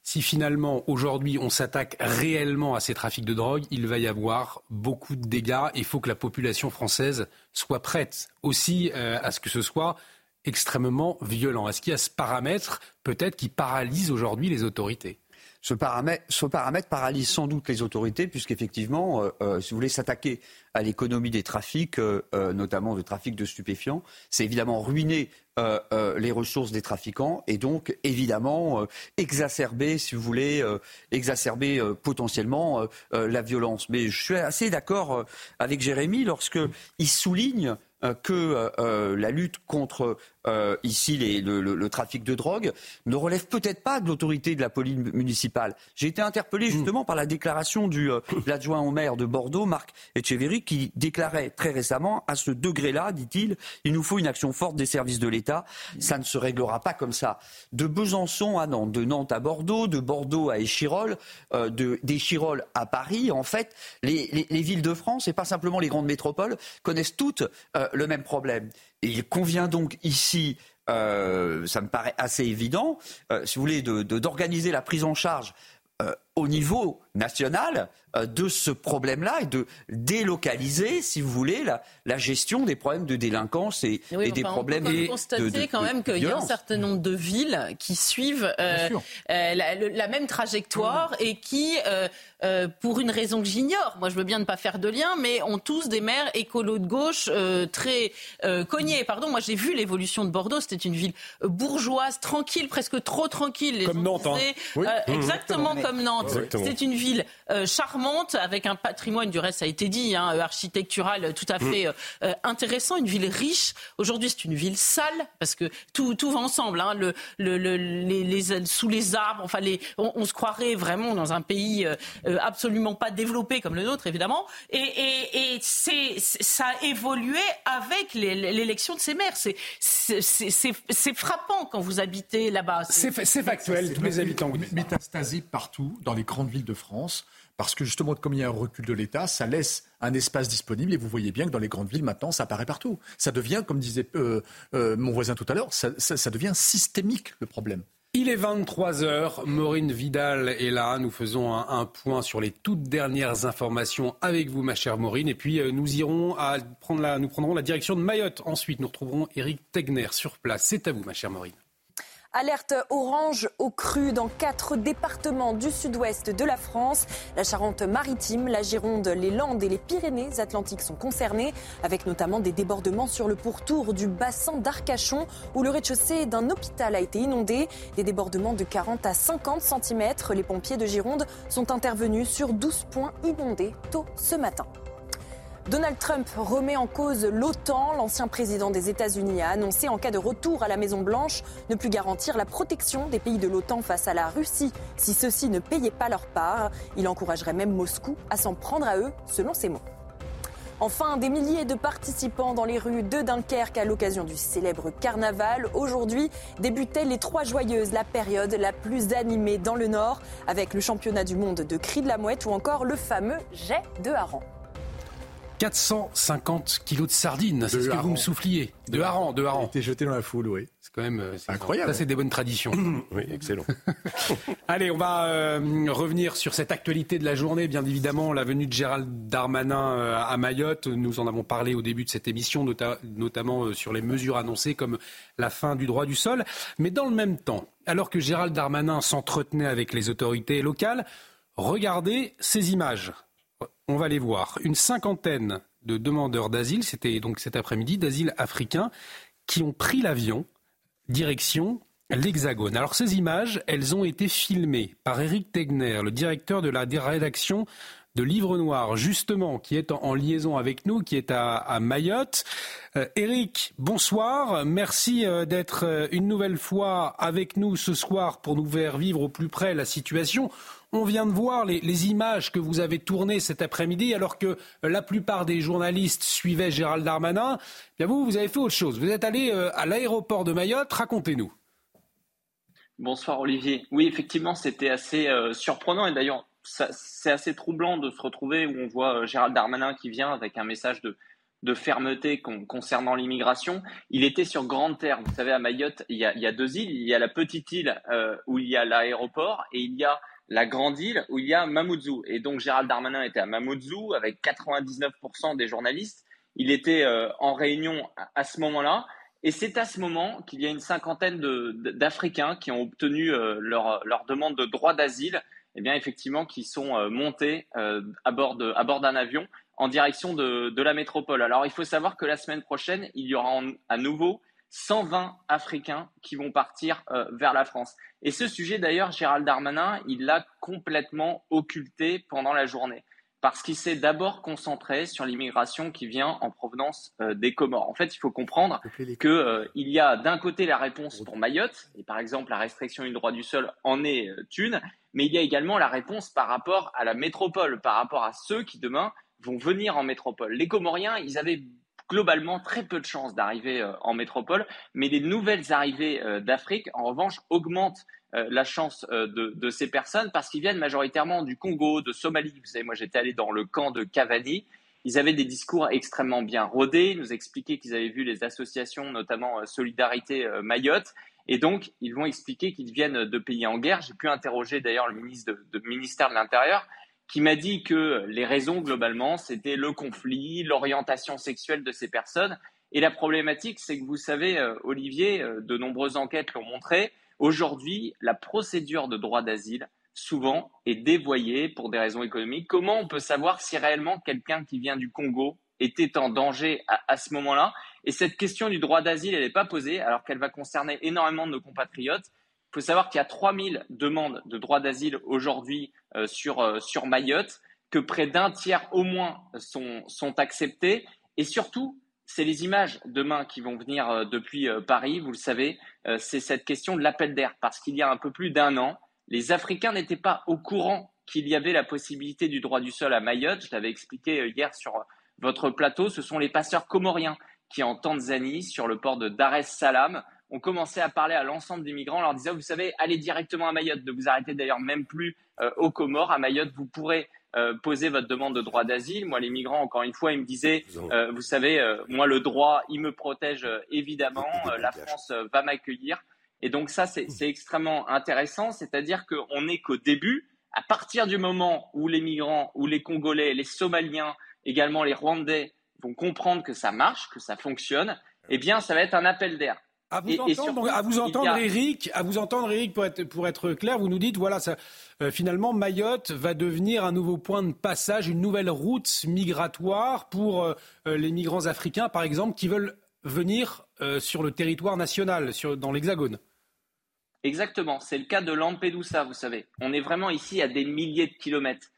si finalement aujourd'hui on s'attaque réellement à ces trafics de drogue, il va y avoir beaucoup de dégâts. Il faut que la population française soit prête aussi euh, à ce que ce soit extrêmement violent. Est-ce qu'il y a ce paramètre peut-être qui paralyse aujourd'hui les autorités?
Ce paramètre, ce paramètre, paralyse sans doute les autorités, puisqu'effectivement, euh, euh, si vous voulez s'attaquer à l'économie des trafics, euh, notamment de trafic de stupéfiants, c'est évidemment ruiner les ressources des trafiquants et donc évidemment exacerber, si vous voulez, exacerber potentiellement la violence. Mais je suis assez d'accord avec Jérémy lorsqu'il souligne que la lutte contre euh, ici les, le, le, trafic de drogue ne relève peut-être pas de l'autorité de la police municipale. J'ai été interpellé justement par la déclaration du euh, l'adjoint au maire de Bordeaux, Marc Etcheverry, qui déclarait très récemment à ce degré-là, dit-il, il nous faut une action forte des services de l'État. Ça ne se réglera pas comme ça. De Besançon à Nantes, de Nantes à Bordeaux, de Bordeaux à Échirol, euh, d'Échirol à Paris, en fait, les, les, les, villes de France et pas simplement les grandes métropoles connaissent toutes euh, le même problème il convient donc ici, euh, ça me paraît assez évident, euh, si vous voulez, d'organiser la prise en charge euh, au niveau national euh, de ce problème-là et de délocaliser, si vous voulez, la, la gestion des problèmes de délinquance et,
Oui,
et des problèmes
on peut constater
de-
quand
de-
même
de
qu'il y a un certain nombre de villes qui suivent euh, euh, la, le- la même trajectoire et qui, pour une raison que j'ignore, moi je veux bien ne pas faire de lien, mais ont tous des maires écolos de gauche très cognés. Pardon, moi j'ai vu l'évolution de Bordeaux, c'était une ville bourgeoise, tranquille, presque trop tranquille. Les
Comme Nantes, hein. Oui. Mmh.
exactement comme Nantes. C'est une ville euh, charmante avec un patrimoine, du reste ça a été dit, hein, architectural tout à fait euh, euh, intéressant, une ville riche. Aujourd'hui, c'est une ville sale parce que tout, tout va ensemble. Hein, le, le, le- les, les- sous les arbres, enfin, les, on, on se croirait vraiment dans un pays euh, euh, absolument pas développé comme le nôtre, évidemment. Et, et, et c'est, c'est- ça a évolué avec l'élection de ces maires. C'est, frappant quand vous habitez là-bas.
C'est fa- c'est factuel, tous les habitants.
mé- Métastasé partout dans les grandes villes de France, parce que justement, comme il y a un recul de l'État, ça laisse un espace disponible et vous voyez bien que dans les grandes villes, maintenant, ça apparaît partout. Ça devient, comme disait euh, euh, mon voisin tout à l'heure, ça, devient systémique le problème.
Il est 23h, Maureen Vidal est là, nous faisons un, un point sur les toutes dernières informations avec vous ma chère Maureen et puis euh, nous irons à prendre la, nous prendrons la direction de Mayotte. Ensuite nous retrouverons Eric Tegner sur place. C'est à vous ma chère Maureen.
Alerte orange au cru dans quatre départements du sud-ouest de la France. La Charente-Maritime, la Gironde, les Landes et les Pyrénées-Atlantiques sont concernés, avec notamment des débordements sur le pourtour du bassin d'Arcachon, où le rez-de-chaussée d'un hôpital a été inondé. Des débordements de 40 à 50 cm. Les pompiers de Gironde sont intervenus sur 12 points inondés tôt ce matin. Donald Trump remet en cause l'OTAN. L'ancien président des États-Unis a annoncé en cas de retour à la Maison-Blanche ne plus garantir la protection des pays de l'OTAN face à la Russie si ceux-ci ne payaient pas leur part. Il encouragerait même Moscou à s'en prendre à eux, selon ses mots. Enfin, des milliers de participants dans les rues de Dunkerque à l'occasion du célèbre carnaval. Aujourd'hui débutait les Trois Joyeuses, la période la plus animée dans le Nord, avec le championnat du monde de cri de la mouette ou encore le fameux jet de hareng.
450 kilos de sardines, c'est
De
ce que vous me souffliez. De hareng, de hareng.
été jeté dans la foule, oui.
C'est quand même euh,
Incroyable.
Ça c'est des bonnes traditions.
oui, excellent.
Allez, on va euh, revenir sur cette actualité de la journée. Bien évidemment, la venue de Gérald Darmanin euh, à Mayotte. Nous en avons parlé au début de cette émission, nota- notamment euh, sur les mesures annoncées comme la fin du droit du sol. Mais dans le même temps, alors que Gérald Darmanin s'entretenait avec les autorités locales, regardez ces images. On va les voir. Une cinquantaine de demandeurs d'asile, c'était donc cet après-midi, d'asile africain, qui ont pris l'avion direction l'Hexagone. Alors ces images, elles ont été filmées par Eric Tegner, le directeur de la rédaction de Livre Noir, justement, qui est en, liaison avec nous, qui est à, Mayotte. Euh, Eric, bonsoir. Merci euh, d'être euh, une nouvelle fois avec nous ce soir pour nous faire vivre au plus près la situation. On vient de voir les, images que vous avez tournées cet après-midi, alors que la plupart des journalistes suivaient Gérald Darmanin. Eh Bien vous, vous avez fait autre chose. Vous êtes allé euh, à l'aéroport de Mayotte. Racontez-nous.
Bonsoir Olivier. Oui, effectivement, c'était assez euh, surprenant et d'ailleurs, c'est assez troublant de se retrouver où on voit euh, Gérald Darmanin qui vient avec un message de, fermeté con- concernant l'immigration. Il était sur grande terre. Vous savez, à Mayotte, il y a, deux îles. Il y a la petite île euh, où il y a l'aéroport et il y a la grande île où il y a Mamoudzou. Et donc Gérald Darmanin était à Mamoudzou avec 99% des journalistes. Il était euh, en réunion à, ce moment-là. Et c'est à ce moment qu'il y a une cinquantaine d'Africains qui ont obtenu euh, leur, leur demande de droit d'asile, et bien effectivement qui sont euh, montés à bord d'un avion en direction de, de la métropole. Alors il faut savoir que la semaine prochaine, il y aura à nouveau 120 Africains qui vont partir euh, vers la France. Et ce sujet d'ailleurs, Gérald Darmanin, il l'a complètement occulté pendant la journée parce qu'il s'est d'abord concentré sur l'immigration qui vient en provenance euh, des Comores. En fait, il faut comprendre que euh, y a d'un côté la réponse pour Mayotte, et par exemple la restriction du droit du sol en est une, mais il y a également la réponse par rapport à la métropole, par rapport à ceux qui demain vont venir en métropole. Les Comoriens, ils avaient globalement très peu de chances d'arriver euh, en métropole, mais les nouvelles arrivées euh, d'Afrique, en revanche, augmentent euh, la chance de, ces personnes parce qu'ils viennent majoritairement du Congo, de Somalie. Vous savez, moi j'étais allé dans le camp de Cavani. Ils avaient des discours extrêmement bien rodés, ils nous expliquaient qu'ils avaient vu les associations, notamment Solidarité Mayotte, Et donc, ils vont expliquer qu'ils viennent de pays en guerre. J'ai pu interroger d'ailleurs le ministre de, ministère de l'Intérieur qui m'a dit que les raisons, globalement, c'était le conflit, l'orientation sexuelle de ces personnes. Et la problématique, c'est que vous savez, euh, Olivier, euh, de nombreuses enquêtes l'ont montré, aujourd'hui, la procédure de droit d'asile, souvent, est dévoyée pour des raisons économiques. Comment on peut savoir si réellement quelqu'un qui vient du Congo était en danger à, ce moment-là? Et cette question du droit d'asile, elle n'est pas posée, alors qu'elle va concerner énormément de nos compatriotes. Il faut savoir qu'il y a 3000 demandes de droit d'asile aujourd'hui euh, sur, euh, sur Mayotte, que près d'un tiers au moins sont, sont acceptés. Et surtout, c'est les images demain qui vont venir euh, depuis Paris, vous le savez, c'est cette question de l'appel d'air, parce qu'il y a un peu plus d'un an, les Africains n'étaient pas au courant qu'il y avait la possibilité du droit du sol à Mayotte. Je l'avais expliqué hier sur votre plateau, ce sont les passeurs comoriens qui, en Tanzanie, sur le port de Dar es Salaam, ont commencé à parler à l'ensemble des migrants, en leur disant, vous savez, allez directement à Mayotte, ne vous arrêtez d'ailleurs même plus euh, aux Comores. À Mayotte, vous pourrez euh, poser votre demande de droit d'asile. Moi, les migrants, encore une fois, ils me disaient, euh, vous savez, moi, le droit, il me protège évidemment, la France va m'accueillir. Et donc ça, c'est extrêmement intéressant, c'est-à-dire qu'on n'est qu'au début, à partir du moment où les migrants, où les Congolais, les Somaliens, également les Rwandais vont comprendre que ça marche, que ça fonctionne, eh bien, ça va être un appel d'air.
À vous, entendre, à vous entendre, Eric, à vous entendre, Eric, pour être, pour être clair, vous nous dites, voilà, ça, euh, finalement, Mayotte va devenir un nouveau point de passage, une nouvelle route migratoire pour euh, euh, les migrants africains, par exemple, qui veulent venir sur le territoire national, sur, dans l'Hexagone.
Exactement, c'est le cas de Lampedusa, vous savez. On est vraiment ici à des milliers de kilomètres.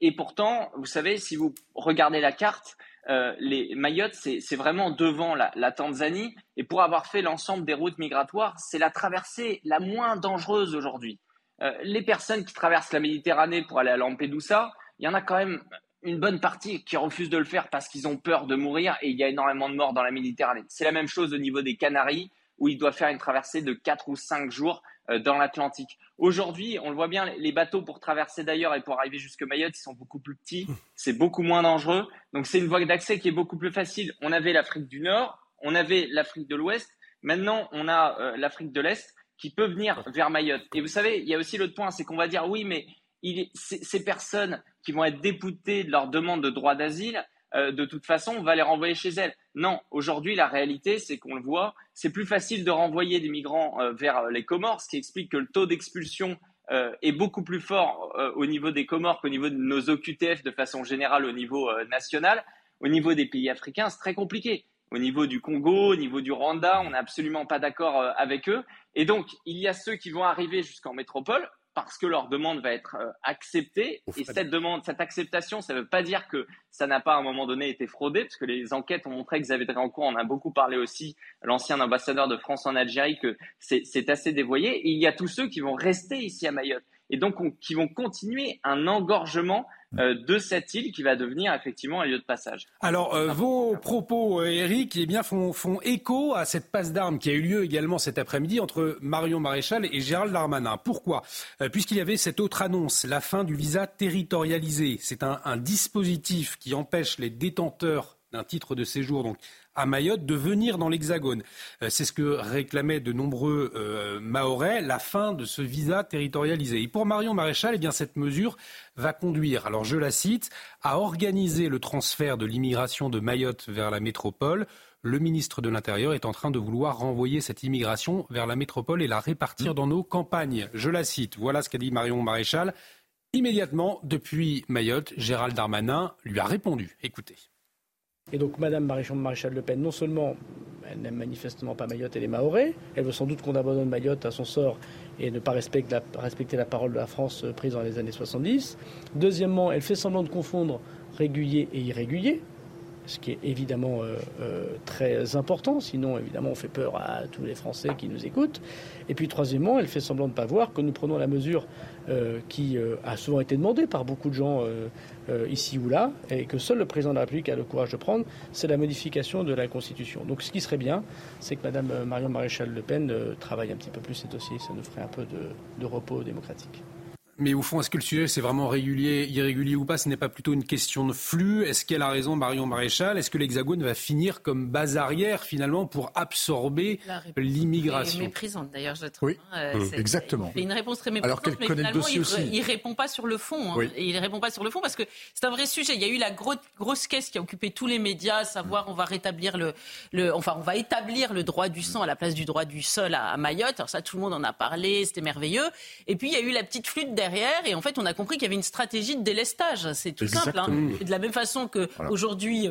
Et pourtant, vous savez, si vous regardez la carte, euh, les Mayotte, c'est vraiment devant la, Tanzanie. Et pour avoir fait l'ensemble des routes migratoires, c'est la traversée la moins dangereuse aujourd'hui. Euh, les personnes qui traversent la Méditerranée pour aller à Lampedusa, il y en a quand même une bonne partie qui refusent de le faire parce qu'ils ont peur de mourir et il y a énormément de morts dans la Méditerranée. C'est la même chose au niveau des Canaries où ils doivent faire une traversée de 4 ou 5 jours dans l'Atlantique. Aujourd'hui, on le voit bien, les bateaux pour traverser d'ailleurs et pour arriver jusque Mayotte, ils sont beaucoup plus petits, c'est beaucoup moins dangereux. Donc c'est une voie d'accès qui est beaucoup plus facile. On avait l'Afrique du Nord, on avait l'Afrique de l'Ouest, maintenant on a euh, l'Afrique de l'Est qui peut venir vers Mayotte. Et vous savez, il y a aussi l'autre point, c'est qu'on va dire oui, mais il, ces personnes qui vont être dépoutées de leur demande de droit d'asile, euh, de toute façon, on va les renvoyer chez elles. Non, aujourd'hui, la réalité, c'est qu'on le voit, c'est plus facile de renvoyer des migrants euh, vers euh, les Comores, ce qui explique que le taux d'expulsion est beaucoup plus fort au niveau des Comores qu'au niveau de nos OQTF de façon générale au niveau national. Au niveau des pays africains, c'est très compliqué. Au niveau du Congo, au niveau du Rwanda, on n'est absolument pas d'accord avec eux. Et donc, il y a ceux qui vont arriver jusqu'en métropole, parce que leur demande va être euh, acceptée. Et cette demande, cette acceptation, ça ne veut pas dire que ça n'a pas à un moment donné été fraudé, parce que les enquêtes ont montré que Xavier Drancourt en a beaucoup parlé aussi, l'ancien ambassadeur de France en Algérie, que c'est assez dévoyé. Et il y a tous ceux qui vont rester ici à Mayotte et donc qui vont continuer un engorgement euh, de cette île qui va devenir effectivement un lieu de passage.
Alors, euh, vos propos, euh, Eric, eh bien, font, font, écho à cette passe d'armes qui a eu lieu également cet après-midi entre Marion Maréchal et Gérald Darmanin. Pourquoi? Puisqu'il y avait cette autre annonce, la fin du visa territorialisé. C'est un, un dispositif qui empêche les détenteurs d'un titre de séjour, donc à Mayotte de venir dans l'Hexagone. Euh, c'est ce que réclamaient de nombreux euh, Mahorais, la fin de ce visa territorialisé. Et pour Marion Maréchal, eh bien, cette mesure va conduire, alors je la cite, à organiser le transfert de l'immigration de Mayotte vers la métropole. Le ministre de l'Intérieur est en train de vouloir renvoyer cette immigration vers la métropole et la répartir dans nos campagnes. Je la cite. Voilà ce qu'a dit Marion Maréchal. Immédiatement, depuis Mayotte, Gérald Darmanin lui a répondu. Écoutez.
Et donc Madame Maréchal Le Pen, non seulement elle n'aime manifestement pas Mayotte et les Mahorais, elle veut sans doute qu'on abandonne Mayotte à son sort et ne pas respecter la, respecter la parole de la France euh, prise dans les années 70. Deuxièmement, elle fait semblant de confondre régulier et irrégulier ce qui est évidemment euh, euh, très important, sinon évidemment on fait peur à tous les Français qui nous écoutent. Et puis troisièmement, elle fait semblant de ne pas voir que nous prenons la mesure euh, qui a souvent été demandée par beaucoup de gens ici ou là, et que seul le président de la République a le courage de prendre, c'est la modification de la Constitution. Donc ce qui serait bien, c'est que Mme Marion Maréchal Le Pen travaille un petit peu plus ces dossiers, ça nous ferait un peu de repos démocratique.
Mais au fond, est-ce que le sujet, c'est vraiment régulier, irrégulier ou pas? Ce n'est pas plutôt une question de flux Est-ce qu'elle a raison, Marion Maréchal? Est-ce que l'Hexagone va finir comme base arrière, finalement, pour absorber l'immigration?
méprisante, d'ailleurs, je trouve.
Oui,
hein,
mmh. exactement.
Une réponse très méprisante,
Alors qu'elle
mais
connaît le
finalement, il,
aussi.
il répond pas sur le fond. hein.
Oui.
Il répond pas sur le fond parce que c'est un vrai sujet. Il y a eu la gros- grosse caisse qui a occupé tous les médias, à savoir on va rétablir le, le, enfin on va établir le droit du sang à la place du droit du sol à, à Mayotte. Alors ça, tout le monde en a parlé, c'était merveilleux. Et puis il y a eu la petite flûte derrière, et en fait on a compris qu'il y avait une stratégie de délestage. C'est tout simple. hein. Et de la même façon que aujourd'hui.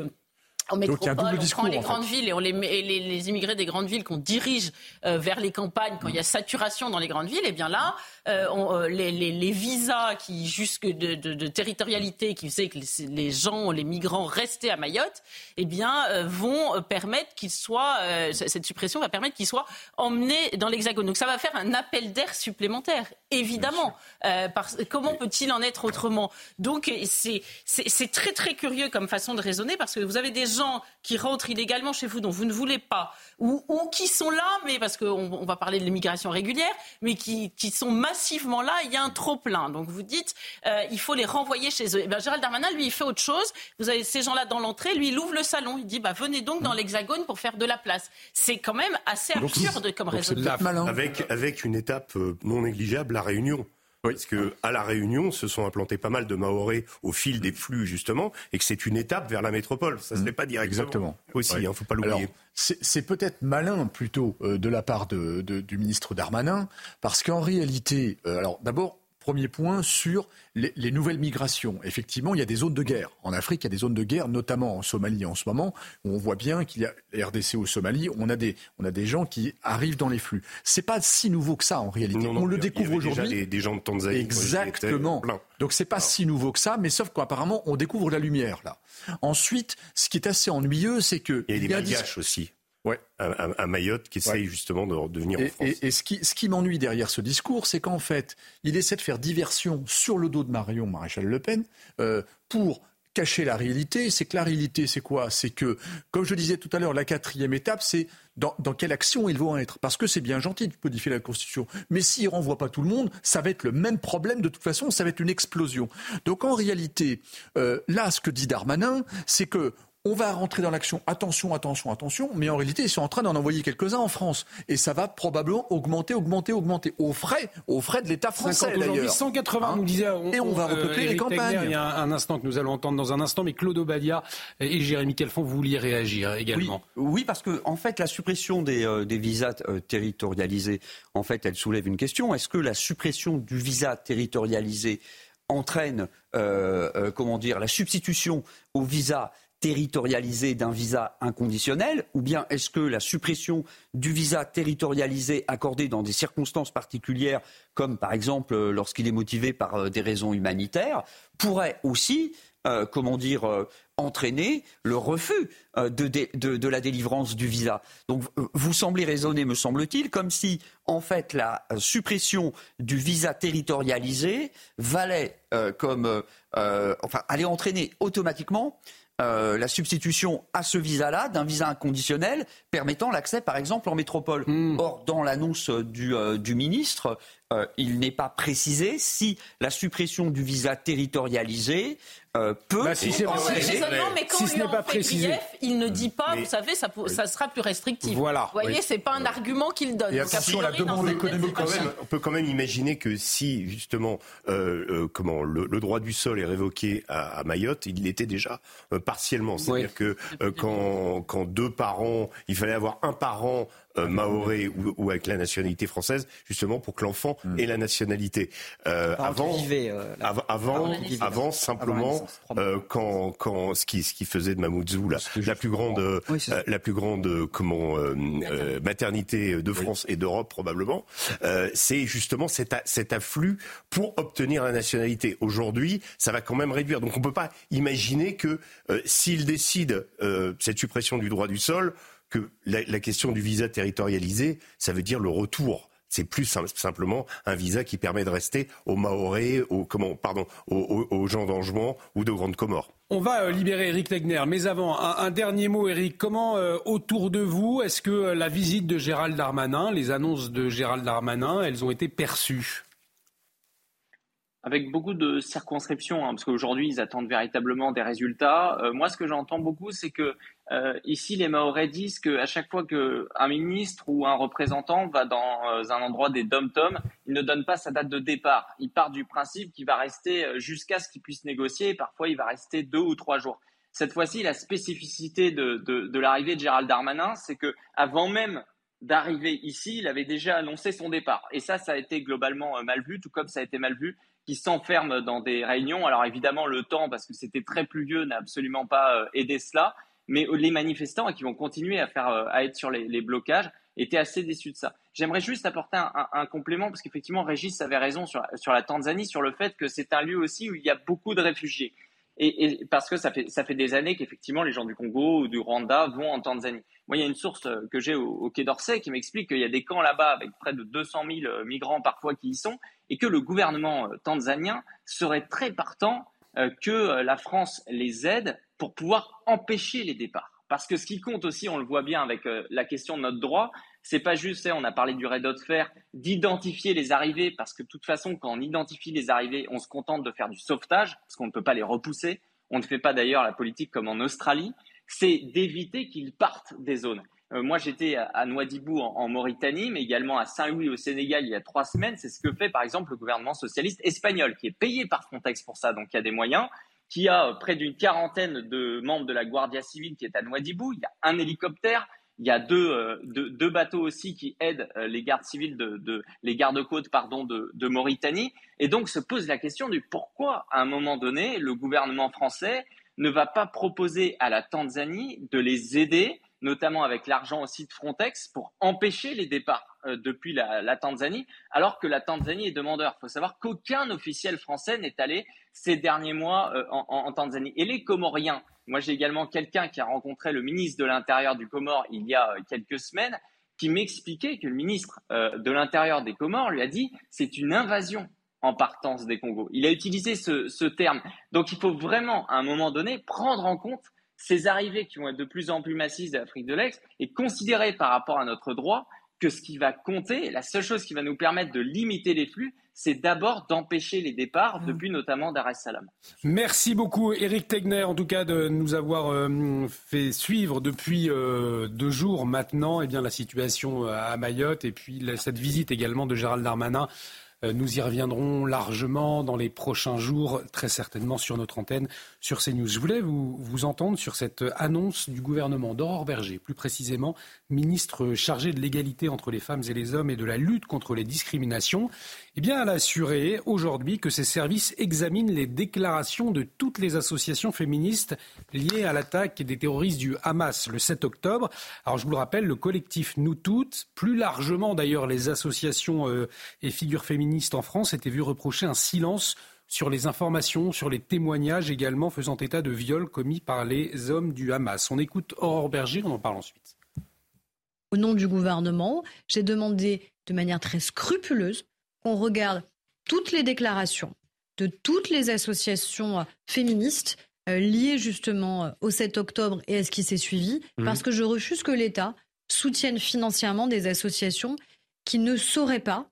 En
Donc,
métropole,
double
on prend
discours,
les
en
grandes
fait.
villes et on les, et les, les immigrés des grandes villes qu'on dirige euh, vers les campagnes quand il y a saturation dans les grandes villes, et bien là, euh, on- euh, les, les- les visas qui jusque de, de- de territorialité qui faisaient que les, les gens, les migrants restaient à Mayotte, eh bien euh, vont permettre qu'ils soient cette suppression va permettre qu'ils soient emmenés dans l'Hexagone. Donc ça va faire un appel d'air supplémentaire, évidemment. Parce- comment peut-il en être autrement? Donc c'est c'est c'est très très curieux comme façon de raisonner parce que vous avez des gens qui rentrent illégalement chez vous dont vous ne voulez pas ou, ou qui sont là, mais parce qu'on on va parler de l'immigration régulière, mais qui, qui sont massivement là, il y a un trop plein. Donc vous dites, euh, il faut les renvoyer chez eux. Eh ben, Gérald Darmanin, lui, il fait autre chose. Vous avez ces gens-là dans l'entrée, lui, il ouvre le salon, il dit, bah, venez donc dans l'Hexagone pour faire de la place. C'est quand même assez absurde comme
donc
raisonnement.
Avec, avec une étape euh, non négligeable, la Réunion. Parce que à la Réunion se sont implantés pas mal de Mahorais au fil des flux justement, et que c'est une étape vers la métropole. Ça se fait pas directement.
Exactement.
Aussi,
Ouais.
hein, faut pas l'oublier.
c'est c'est peut-être malin plutôt euh, de la part de- de- du ministre Darmanin, parce qu'en réalité, euh, alors d'abord, premier point sur les, les nouvelles migrations. Effectivement, il y a des zones de guerre. En Afrique, il y a des zones de guerre, notamment en Somalie en ce moment, où on voit bien qu'il y a la RDC au Somalie, on a des, on a des gens qui arrivent dans les flux. C'est pas si nouveau que ça en réalité.
Non, non,
on le découvre aujourd'hui.
Des, des gens de Tanzanie.
Exactement. Donc c'est pas si nouveau que ça, mais sauf qu'apparemment on découvre la lumière là. Ensuite, ce qui est assez ennuyeux, c'est que
Il y a des malgaches aussi.
Ouais.
À, Mayotte qui essayent justement de, de venir en
Et,
France.
et- et ce qui, ce qui m'ennuie derrière ce discours, c'est qu'en fait, il essaie de faire diversion sur le dos de Marion Maréchal Le Pen euh, pour cacher la réalité. C'est que la réalité, c'est quoi? C'est que, comme je disais tout à l'heure, la quatrième étape, c'est dans, dans quelle action ils vont être. Parce que c'est bien gentil de modifier la Constitution, mais s'ils ne renvoient pas tout le monde, ça va être le même problème de toute façon, ça va être une explosion. Donc en réalité, euh, là, ce que dit Darmanin, c'est que on va rentrer dans l'action, attention, attention, attention, mais en réalité, ils sont en train d'en envoyer quelques-uns en France. Et ça va probablement augmenter, augmenter, augmenter, aux frais, aux frais de l'État
50
français
aujourd'hui,
d'ailleurs.
180,
Hein
nous disait.
Et on va repeupler les
Tegner,
campagnes.
il y a un, un instant que nous allons entendre dans un instant, mais Claude Obadia et Jérémy Calfon, vous vouliez réagir également.
Oui, oui, parce que en fait, la suppression des, euh, des visas euh, territorialisés, en fait, elle soulève une question. Est-ce que la suppression du visa territorialisé entraîne, euh, euh, comment dire, la substitution au visa territorialisé d'un visa inconditionnel ou bien est-ce que la suppression du visa territorialisé accordé dans des circonstances particulières comme par exemple euh, lorsqu'il est motivé par euh, des raisons humanitaires pourrait aussi euh, comment dire entraîner le refus de, de- la délivrance du visa? Donc vous semblez raisonner, me semble-t-il, comme si en fait la suppression du visa territorialisé valait comme enfin allait entraîner automatiquement euh, la substitution à ce visa-là d'un visa inconditionnel permettant l'accès, par exemple, en métropole. Or, dans l'annonce du, euh, du ministre, euh, il n'est pas précisé si la suppression du visa territorialisé euh, peut.
Bah, si c'est pas
mais quand
Si
on
ce n'est pas précisé.
grief, il ne dit pas,
Mais-
vous savez, ça, sera plus restrictif.
Voilà.
Vous voyez,
Oui.
c'est pas un argument qu'il donne.
Et
Donc,
la demande économique
quand même, on peut quand même imaginer que si justement euh, euh, comment le, le droit du sol est révoqué à, à Mayotte, il l'était déjà euh, partiellement. C'est-à-dire que euh, quand, quand deux parents, il fallait avoir un parent euh, maoré ou, ou avec la nationalité française, justement pour que l'enfant ait la nationalité. Euh, avant,
euh, là.
av- avant,
Avant
simplement, euh, quand, quand ce qui, ce qui faisait de Mamoudzou la, la plus grande, euh, la plus grande, euh, comment, euh, euh, maternité de France et d'Europe probablement, euh, c'est justement cet, a- cet afflux pour obtenir la nationalité. Aujourd'hui, ça va quand même réduire. Donc on peut pas imaginer que euh, s'il décide euh, cette suppression du droit du sol, que la, la question du visa territorialisé, ça veut dire le retour. C'est plus sim- simplement un visa qui permet de rester aux Maorais, aux, comment, pardon, aux, aux- aux gens d'Angement ou de Grande Comore.
On va euh, libérer Eric Tegner, mais avant, un, un dernier mot, Eric. Comment, euh, autour de vous, est-ce que euh, la visite de Gérald Darmanin, les annonces de Gérald Darmanin, elles ont été perçues?
Avec beaucoup de circonscriptions, hein, parce qu'aujourd'hui, ils attendent véritablement des résultats. Euh, moi, ce que j'entends beaucoup, c'est que euh, ici, les Mahorais disent qu'à chaque fois qu'un ministre ou un représentant va dans euh, un endroit des dom-toms, il ne donne pas sa date de départ. Il part du principe qu'il va rester jusqu'à ce qu'il puisse négocier, et parfois il va rester deux ou trois jours. Cette fois-ci, la spécificité de, l'arrivée de Gérald Darmanin, c'est que avant même d'arriver ici, il avait déjà annoncé son départ. Et ça, ça a été globalement mal vu, tout comme ça a été mal vu qui s'enferment dans des réunions. Alors évidemment, le temps, parce que c'était très pluvieux, n'a absolument pas euh, aidé cela. Mais euh, les manifestants qui vont continuer à, faire, euh, à être sur les, blocages étaient assez déçus de ça. J'aimerais juste apporter un, complément, parce qu'effectivement, Régis avait raison sur, sur la Tanzanie, sur le fait que c'est un lieu aussi où il y a beaucoup de réfugiés. Et, parce que ça fait, ça fait des années qu'effectivement les gens du Congo ou du Rwanda vont en Tanzanie. Moi, il y a une source euh, que j'ai au, Quai d'Orsay qui m'explique qu'il y a des camps là-bas avec près de 200 000 euh, migrants parfois qui y sont et que le gouvernement tanzanien serait très partant que la France les aide pour pouvoir empêcher les départs. Parce que ce qui compte aussi, on le voit bien avec la question de notre droit, c'est pas juste, on a parlé du raid de fer, d'identifier les arrivées, parce que de toute façon, quand on identifie les arrivées, on se contente de faire du sauvetage, parce qu'on ne peut pas les repousser. On ne fait pas d'ailleurs la politique comme en Australie. C'est d'éviter qu'ils partent des zones. Euh, moi, j'étais à Nouadhibou en, Mauritanie, mais également à Saint-Louis au Sénégal il y a trois semaines. C'est ce que fait, par exemple, le gouvernement socialiste espagnol, qui est payé par Frontex pour ça, donc il y a des moyens qui a près d'une quarantaine de membres de la Guardia civile qui est à Nouadhibou. Il y a un hélicoptère, il y a deux, euh, deux, deux, bateaux aussi qui aident euh, les gardes civils de, de les gardes-côtes pardon de, de, Mauritanie. Et donc se pose la question du pourquoi à un moment donné le gouvernement français ne va pas proposer à la Tanzanie de les aider, notamment avec l'argent aussi de Frontex, pour empêcher les départs euh, depuis la, Tanzanie, alors que la Tanzanie est demandeur. Il faut savoir qu'aucun officiel français n'est allé ces derniers mois en, en, Tanzanie. Et les Comoriens moi, j'ai également quelqu'un qui a rencontré le ministre de l'Intérieur du Comore il y a euh, quelques semaines, qui m'expliquait que le ministre euh, de l'Intérieur des Comores lui a dit c'est une invasion en partance des Congos. Il a utilisé ce terme. Donc, il faut vraiment, à un moment donné, prendre en compte ces arrivées qui vont être de plus en plus massives d'Afrique de l'Est et considérer par rapport à notre droit que ce qui va compter, la seule chose qui va nous permettre de limiter les flux, c'est d'abord d'empêcher les départs, mmh. depuis notamment Dar es Salaam.
Merci beaucoup, Eric Tegner, en tout cas, de nous avoir euh, fait suivre depuis euh, deux jours maintenant eh bien, la situation euh, à Mayotte et puis cette visite également de Gérald Darmanin nous y reviendrons largement dans les prochains jours, très certainement sur notre antenne, sur CNews. Je voulais vous, vous entendre sur cette annonce du gouvernement d'Aurore Berger, plus précisément ministre chargé de l'égalité entre les femmes et les hommes et de la lutte contre les discriminations. Eh bien, elle a assuré aujourd'hui que ses services examinent les déclarations de toutes les associations féministes liées à l'attaque des terroristes du Hamas le 7 octobre. Alors, je vous le rappelle, le collectif Nous Toutes, plus largement d'ailleurs les associations euh, et figures féministes, en France était vu reprocher un silence sur les informations, sur les témoignages également faisant état de viols commis par les hommes du Hamas. On écoute Aurore Berger, on en parle ensuite.
Au nom du gouvernement, j'ai demandé de manière très scrupuleuse qu'on regarde toutes les déclarations de toutes les associations féministes euh, liées justement euh, au 7 octobre et à ce qui s'est suivi, mmh. parce que je refuse que l'État soutienne financièrement des associations qui ne sauraient pas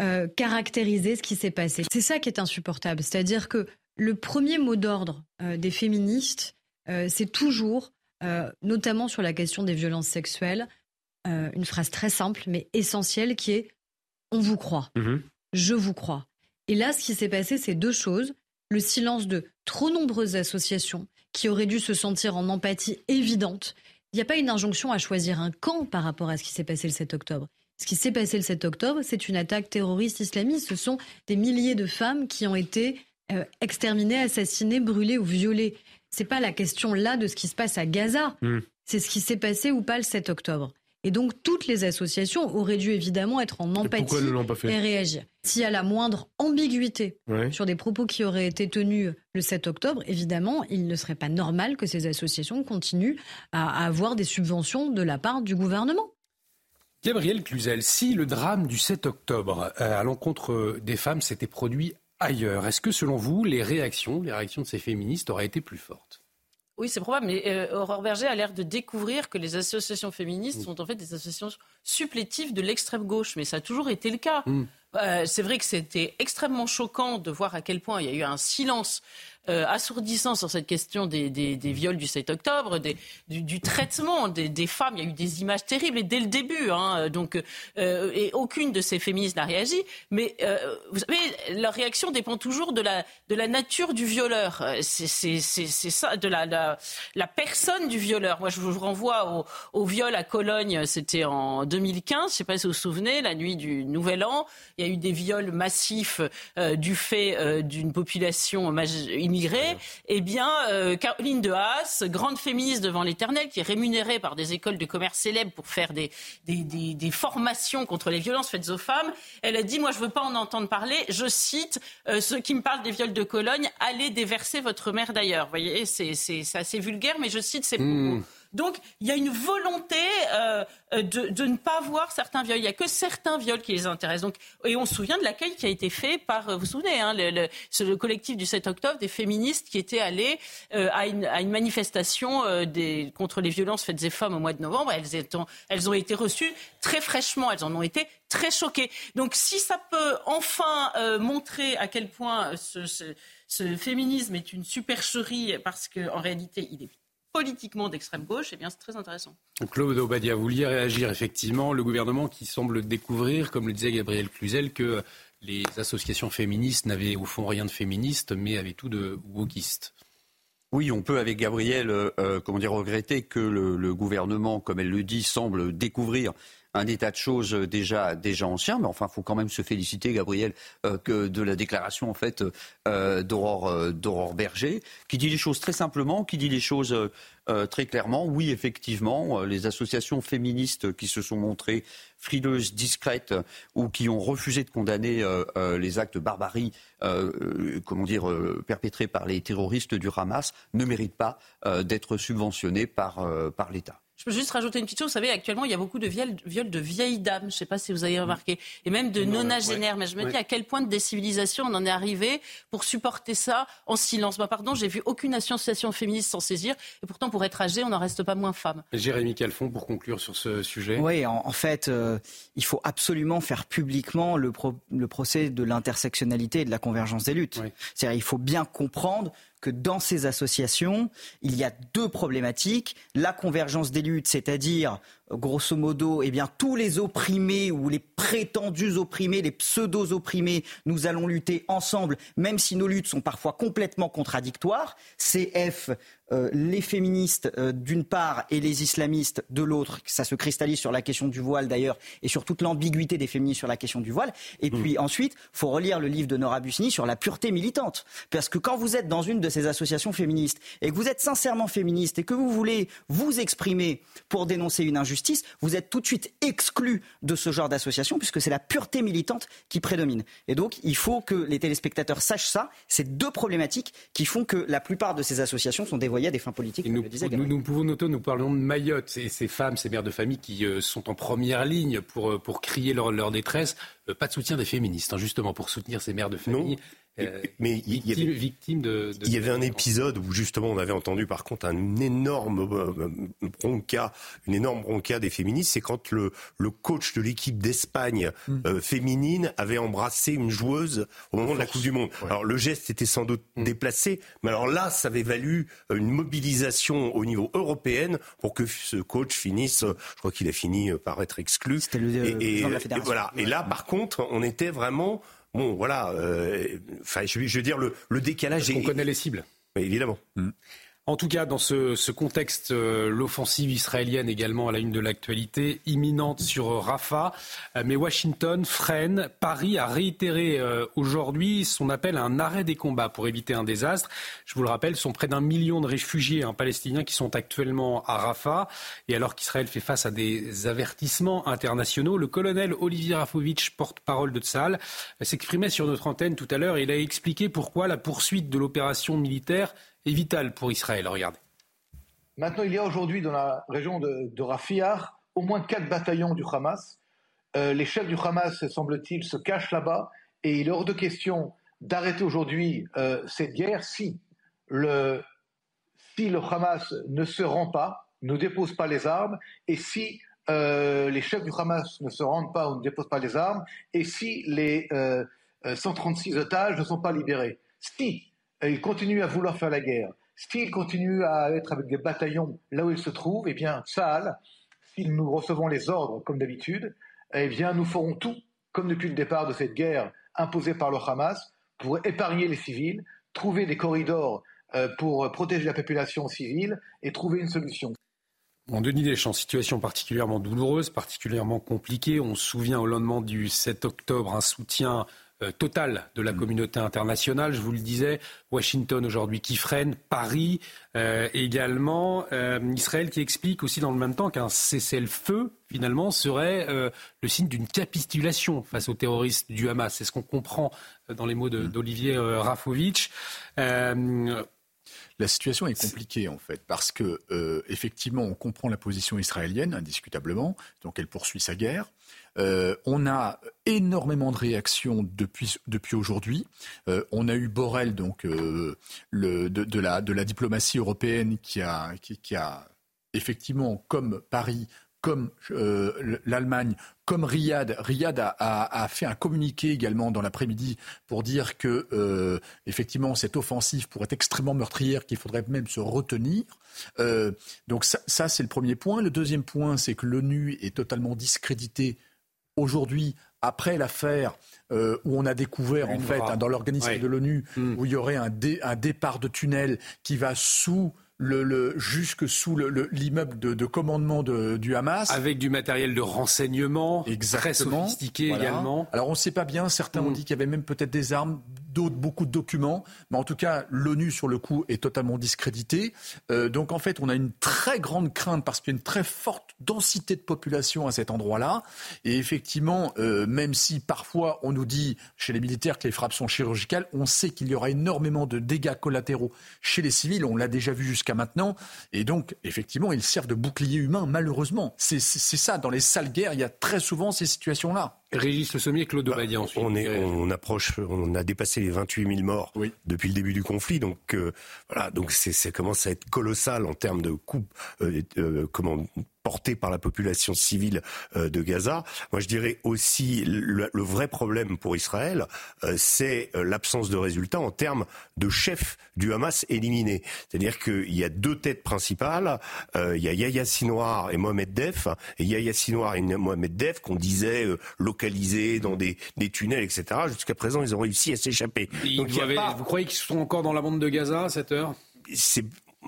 euh, caractériser ce qui s'est passé. C'est ça qui est insupportable. C'est-à-dire que le premier mot d'ordre euh, des féministes, euh, c'est toujours, notamment sur la question des violences sexuelles, une phrase très simple mais essentielle qui est on vous croit, mhm. je vous crois. Et là, ce qui s'est passé, c'est deux choses. Le silence de trop nombreuses associations qui auraient dû se sentir en empathie évidente. Il n'y a pas une injonction à choisir un camp par rapport à ce qui s'est passé le 7 octobre. Ce qui s'est passé le 7 octobre, c'est une attaque terroriste islamiste. Ce sont des milliers de femmes qui ont été euh, exterminées, assassinées, brûlées ou violées. C'est pas la question là de ce qui se passe à Gaza. Hmm. C'est ce qui s'est passé ou pas le 7 octobre. Et donc toutes les associations auraient dû évidemment être en empathie et, et réagir. S'il y a la moindre ambiguïté sur des propos qui auraient été tenus le 7 octobre, évidemment, il ne serait pas normal que ces associations continuent à avoir des subventions de la part du gouvernement.
Gabriel Cluzel, si le drame du 7 octobre euh, à l'encontre des femmes s'était produit ailleurs, est-ce que selon vous, les réactions, les réactions de ces féministes auraient été plus fortes?
Oui, c'est probable, mais euh, Aurore Berger a l'air de découvrir que les associations féministes mm. sont en fait des associations supplétives de l'extrême gauche, mais ça a toujours été le cas. Mm. c'est vrai que c'était extrêmement choquant de voir à quel point il y a eu un silence euh, assourdissant sur cette question des, viols du 7 octobre, du, traitement des, femmes. Il y a eu des images terribles et dès le début. Hein, donc, euh, et aucune de ces féministes n'a réagi. Mais euh, vous savez, leur réaction dépend toujours de la, nature du violeur. C'est ça, de la, personne du violeur. Moi, je vous renvoie au, viol à Cologne. C'était en 2015. Je ne sais pas si vous vous souvenez, la nuit du Nouvel An. Il y a eu des viols massifs du fait d'une population eh bien, euh, Caroline de Haas, grande féministe devant l'éternel, qui est rémunérée par des écoles de commerce célèbres pour faire des, des, des, des formations contre les violences faites aux femmes, elle a dit, moi je veux pas en entendre parler, je cite, euh, ceux qui me parlent des viols de Cologne, allez déverser votre mère d'ailleurs. Vous voyez, c'est assez vulgaire, mais je cite ces propos. Mmh. Donc il y a une volonté euh, de, de, ne pas voir certains viols. Il n'y a que certains viols qui les intéressent. Donc, et on se souvient de l'accueil qui a été fait par, vous vous souvenez, hein, le, le, le, collectif du 7 octobre des féministes qui étaient allés euh, à, une, à, une, manifestation euh, des, contre les violences faites aux femmes au mois de novembre. Elles, elles ont été reçues très fraîchement. Elles en ont été très choquées. Donc si ça peut enfin euh, montrer à quel point ce, ce, ce féminisme est une supercherie parce qu'en réalité il est politiquement d'extrême gauche, eh bien c'est très intéressant.
Claude Obadia, vous vouliez réagir effectivement. Le gouvernement qui semble découvrir, comme le disait Gabriel Cluzel, que les associations féministes n'avaient au fond rien de féministe, mais avaient tout de wokiste.
Oui, on peut avec Gabriel, euh, comment dire, regretter que le, le, gouvernement, comme elle le dit, semble découvrir un état de choses déjà, déjà ancien, mais enfin, il faut quand même se féliciter, Gabriel, euh, que de la déclaration en fait euh, d'Aurore, euh, d'Aurore Berger, qui dit les choses très simplement, qui dit les choses très clairement. Oui, effectivement, les associations féministes qui se sont montrées frileuses, discrètes, ou qui ont refusé de condamner les actes de barbarie, comment dire, perpétrés par les terroristes du Hamas, ne méritent pas d'être subventionnées par, par l'État.
Je peux juste rajouter une petite chose. Vous savez, actuellement, il y a beaucoup de viols, de vieilles dames. Je ne sais pas si vous avez remarqué. Et même de nonagénaires. Mais je me dis à quel point de décivilisation on en est arrivé pour supporter ça en silence. Bah, pardon, j'ai vu aucune association féministe s'en saisir. Et pourtant, pour être âgé, on n'en reste pas moins femme.
Jérémy Calfon, pour conclure sur ce sujet.
Oui, en, en fait, euh, il faut absolument faire publiquement le, pro, le procès de l'intersectionnalité et de la convergence des luttes. C'est-à-dire, il faut bien comprendre que dans ces associations, il y a deux problématiques. La convergence des luttes, c'est-à-dire grosso modo, eh bien, tous les opprimés ou les prétendus opprimés, les pseudo-opprimés, nous allons lutter ensemble, même si nos luttes sont parfois complètement contradictoires. CF, euh, les féministes euh, d'une part et les islamistes de l'autre, ça se cristallise sur la question du voile d'ailleurs et sur toute l'ambiguïté des féministes sur la question du voile. Et mmh. puis ensuite, faut relire le livre de Nora Busni sur la pureté militante, parce que quand vous êtes dans une de ces associations féministes et que vous êtes sincèrement féministe et que vous voulez vous exprimer pour dénoncer une injustice justice, vous êtes tout de suite exclu de ce genre d'association puisque c'est la pureté militante qui prédomine. Et donc, il faut que les téléspectateurs sachent ça. C'est deux problématiques qui font que la plupart de ces associations sont dévoyées à des fins politiques.
Nous, nous, nous, pouvons noter, nous parlons de Mayotte et ces femmes, ces mères de famille qui euh, sont en première ligne pour, euh, pour crier leur, leur détresse. Euh, pas de soutien des féministes, hein, justement, pour soutenir ces mères de famille. Non.
Euh, mais il y avait,
victime de,
de, il y avait un épisode où justement on avait entendu par contre un énorme euh, bronca, une énorme bronca des féministes, c'est quand le, le coach de l'équipe d'Espagne mm. euh, féminine avait embrassé une joueuse au moment de la Coupe du Monde. Ouais. Alors le geste était sans doute mm. déplacé, mais alors là ça avait valu une mobilisation au niveau européen pour que ce coach finisse, je crois qu'il a fini par être exclu.
C'était le, et,
et,
de la
et voilà. Et là par contre on était vraiment bon, voilà, euh, je, je, veux dire, le, le décalage.
Est... On connaît les cibles.
Oui, évidemment.
Mmh. En tout cas, dans ce, ce contexte, euh, l'offensive israélienne également à la une de l'actualité, imminente sur Rafah. Euh, mais Washington freine. Paris a réitéré euh, aujourd'hui son appel à un arrêt des combats pour éviter un désastre. Je vous le rappelle, ce sont près d'un million de réfugiés hein, palestiniens qui sont actuellement à Rafah. Et alors qu'Israël fait face à des avertissements internationaux, le colonel Olivier Rafovitch, porte-parole de Tzal, s'exprimait sur notre antenne tout à l'heure. Il a expliqué pourquoi la poursuite de l'opération militaire est vital pour Israël. Regardez.
Maintenant, il y a aujourd'hui dans la région de, de au moins quatre bataillons du Hamas. Euh, les chefs du Hamas, semble-t-il, se cachent là-bas et il est hors de question d'arrêter aujourd'hui euh, cette guerre si le, si le Hamas ne se rend pas, ne dépose pas les armes et si euh, les chefs du Hamas ne se rendent pas ou ne déposent pas les armes, et si les 136 otages ne sont pas libérés. Si ils continuent à vouloir faire la guerre, s'ils continuent à être avec des bataillons là où ils se trouvent, eh bien, Saal, si nous recevons les ordres comme d'habitude, eh bien, nous ferons tout, comme depuis le départ de cette guerre imposée par le Hamas, pour épargner les civils, trouver des corridors euh, pour protéger la population civile et trouver une solution.
Bon, Denis Deschamps, situation particulièrement douloureuse, particulièrement compliquée. On se souvient au lendemain du 7 octobre un soutien euh, total de la mm. communauté internationale. Je vous le disais, Washington aujourd'hui qui freine, Paris euh, également, euh, Israël qui explique aussi dans le même temps qu'un cessez-le-feu finalement serait le signe d'une capitulation face aux terroristes du Hamas. C'est ce qu'on comprend dans les mots mm. d'Olivier Rafovitch.
La situation est compliquée en fait parce que effectivement on comprend la position israélienne indiscutablement, donc elle poursuit sa guerre. Euh, on a énormément de réactions depuis, depuis aujourd'hui. Euh, on a eu Borrell, donc euh, le, de, la, de la diplomatie européenne, qui a, qui, a effectivement, comme Paris, comme l'Allemagne, comme Riyad. Riyad a, a, fait un communiqué également dans l'après-midi pour dire que effectivement cette offensive pourrait être extrêmement meurtrière, qu'il faudrait même se retenir. donc ça, ça c'est le premier point. Le deuxième point, c'est que l'ONU est totalement discréditée aujourd'hui, après l'affaire euh, où on a découvert, en fait, hein, dans l'organisme de l'ONU, hmm. où il y aurait un, un, départ de tunnel qui va sous le, jusque sous l'immeuble de, commandement du Hamas.
Avec du matériel de renseignement très sophistiqué également.
Alors on ne sait pas bien, certains ont hmm. dit qu'il y avait même peut-être des armes, d'autres beaucoup de documents, mais en tout cas l'ONU sur le coup est totalement discréditée. Euh, donc en fait on a une très grande crainte parce qu'il y a une très forte densité de population à cet endroit-là. Et effectivement, euh, même si parfois on nous dit chez les militaires que les frappes sont chirurgicales, on sait qu'il y aura énormément de dégâts collatéraux chez les civils. On l'a déjà vu jusqu'à maintenant. Et donc, effectivement, ils servent de bouclier humain, malheureusement. C'est ça, dans les salles guerres, il y a très souvent ces situations-là.
Régis Le Sommier, Claude bah,
On, est, on approche, on a dépassé les 28 000 morts depuis le début du conflit. Donc euh, voilà, donc ça commence à être colossal en termes de coupe, euh, euh, comment porté par la population civile euh, de Gaza. Moi, je dirais aussi le, vrai problème pour Israël, euh, c'est euh, l'absence de résultats en termes de chefs du Hamas éliminés. C'est-à-dire qu'il y a deux têtes principales. il y a Yahya Sinwar et Mohamed Def. Et Yahya Sinwar et Mohamed Def qu'on disait localisés dans des, des tunnels, etc. Jusqu'à présent, ils ont réussi à s'échapper.
Vous croyez qu'ils sont encore dans la bande de Gaza à cette heure?
C'est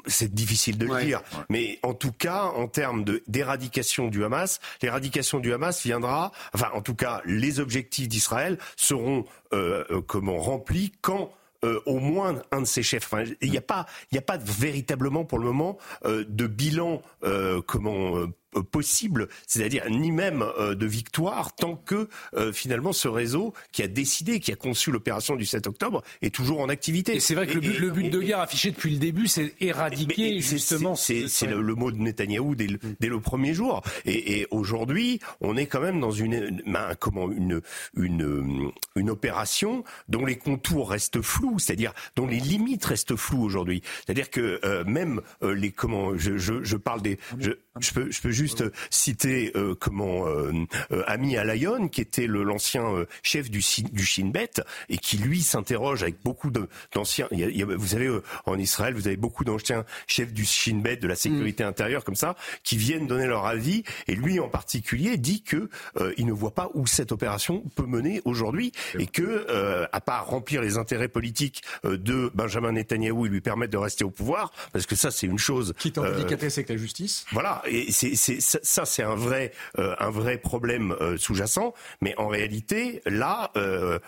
c'est difficile de le dire, mais en tout cas, en termes d'éradication du Hamas, l'éradication du Hamas viendra, enfin, en tout cas, les objectifs d'Israël seront euh, euh comment remplis quand euh, au moins un de ses chefs. il n'y a pas, il n'y a pas véritablement pour le moment euh, de bilan euh, comment euh, possible, c'est-à-dire ni même euh, de victoire, tant que euh, finalement ce réseau qui a décidé, qui a conçu l'opération du 7 octobre, est toujours en activité.
Et c'est vrai que le but, de guerre affiché depuis le début, c'est éradiquer justement.
C'est le, mot de Netanyahou dès le, premier jour. Et, aujourd'hui, on est quand même dans une, comment, une, une, une opération dont les contours restent flous, c'est-à-dire dont les limites restent floues aujourd'hui. C'est-à-dire que même les comment, je, je, je parle des, je, je peux, je peux juste citer euh, comment euh, euh, Ami Alayon, qui était l'ancien chef du, du Shin Bet et qui lui s'interroge avec beaucoup d'anciens. Vous savez, en Israël, vous avez beaucoup d'anciens chefs du Shin Bet, de la sécurité mm. intérieure, comme ça, qui viennent donner leur avis. Et lui, en particulier, dit que il ne voit pas où cette opération peut mener aujourd'hui et que, à part remplir les intérêts politiques de Benjamin Netanyahou et lui permettre de rester au pouvoir, parce que ça, c'est une chose.
Qui est en délicatesse avec la justice.
Voilà, et c'est ça, c'est un vrai, euh, un vrai problème euh, sous-jacent. Mais en réalité, là, euh,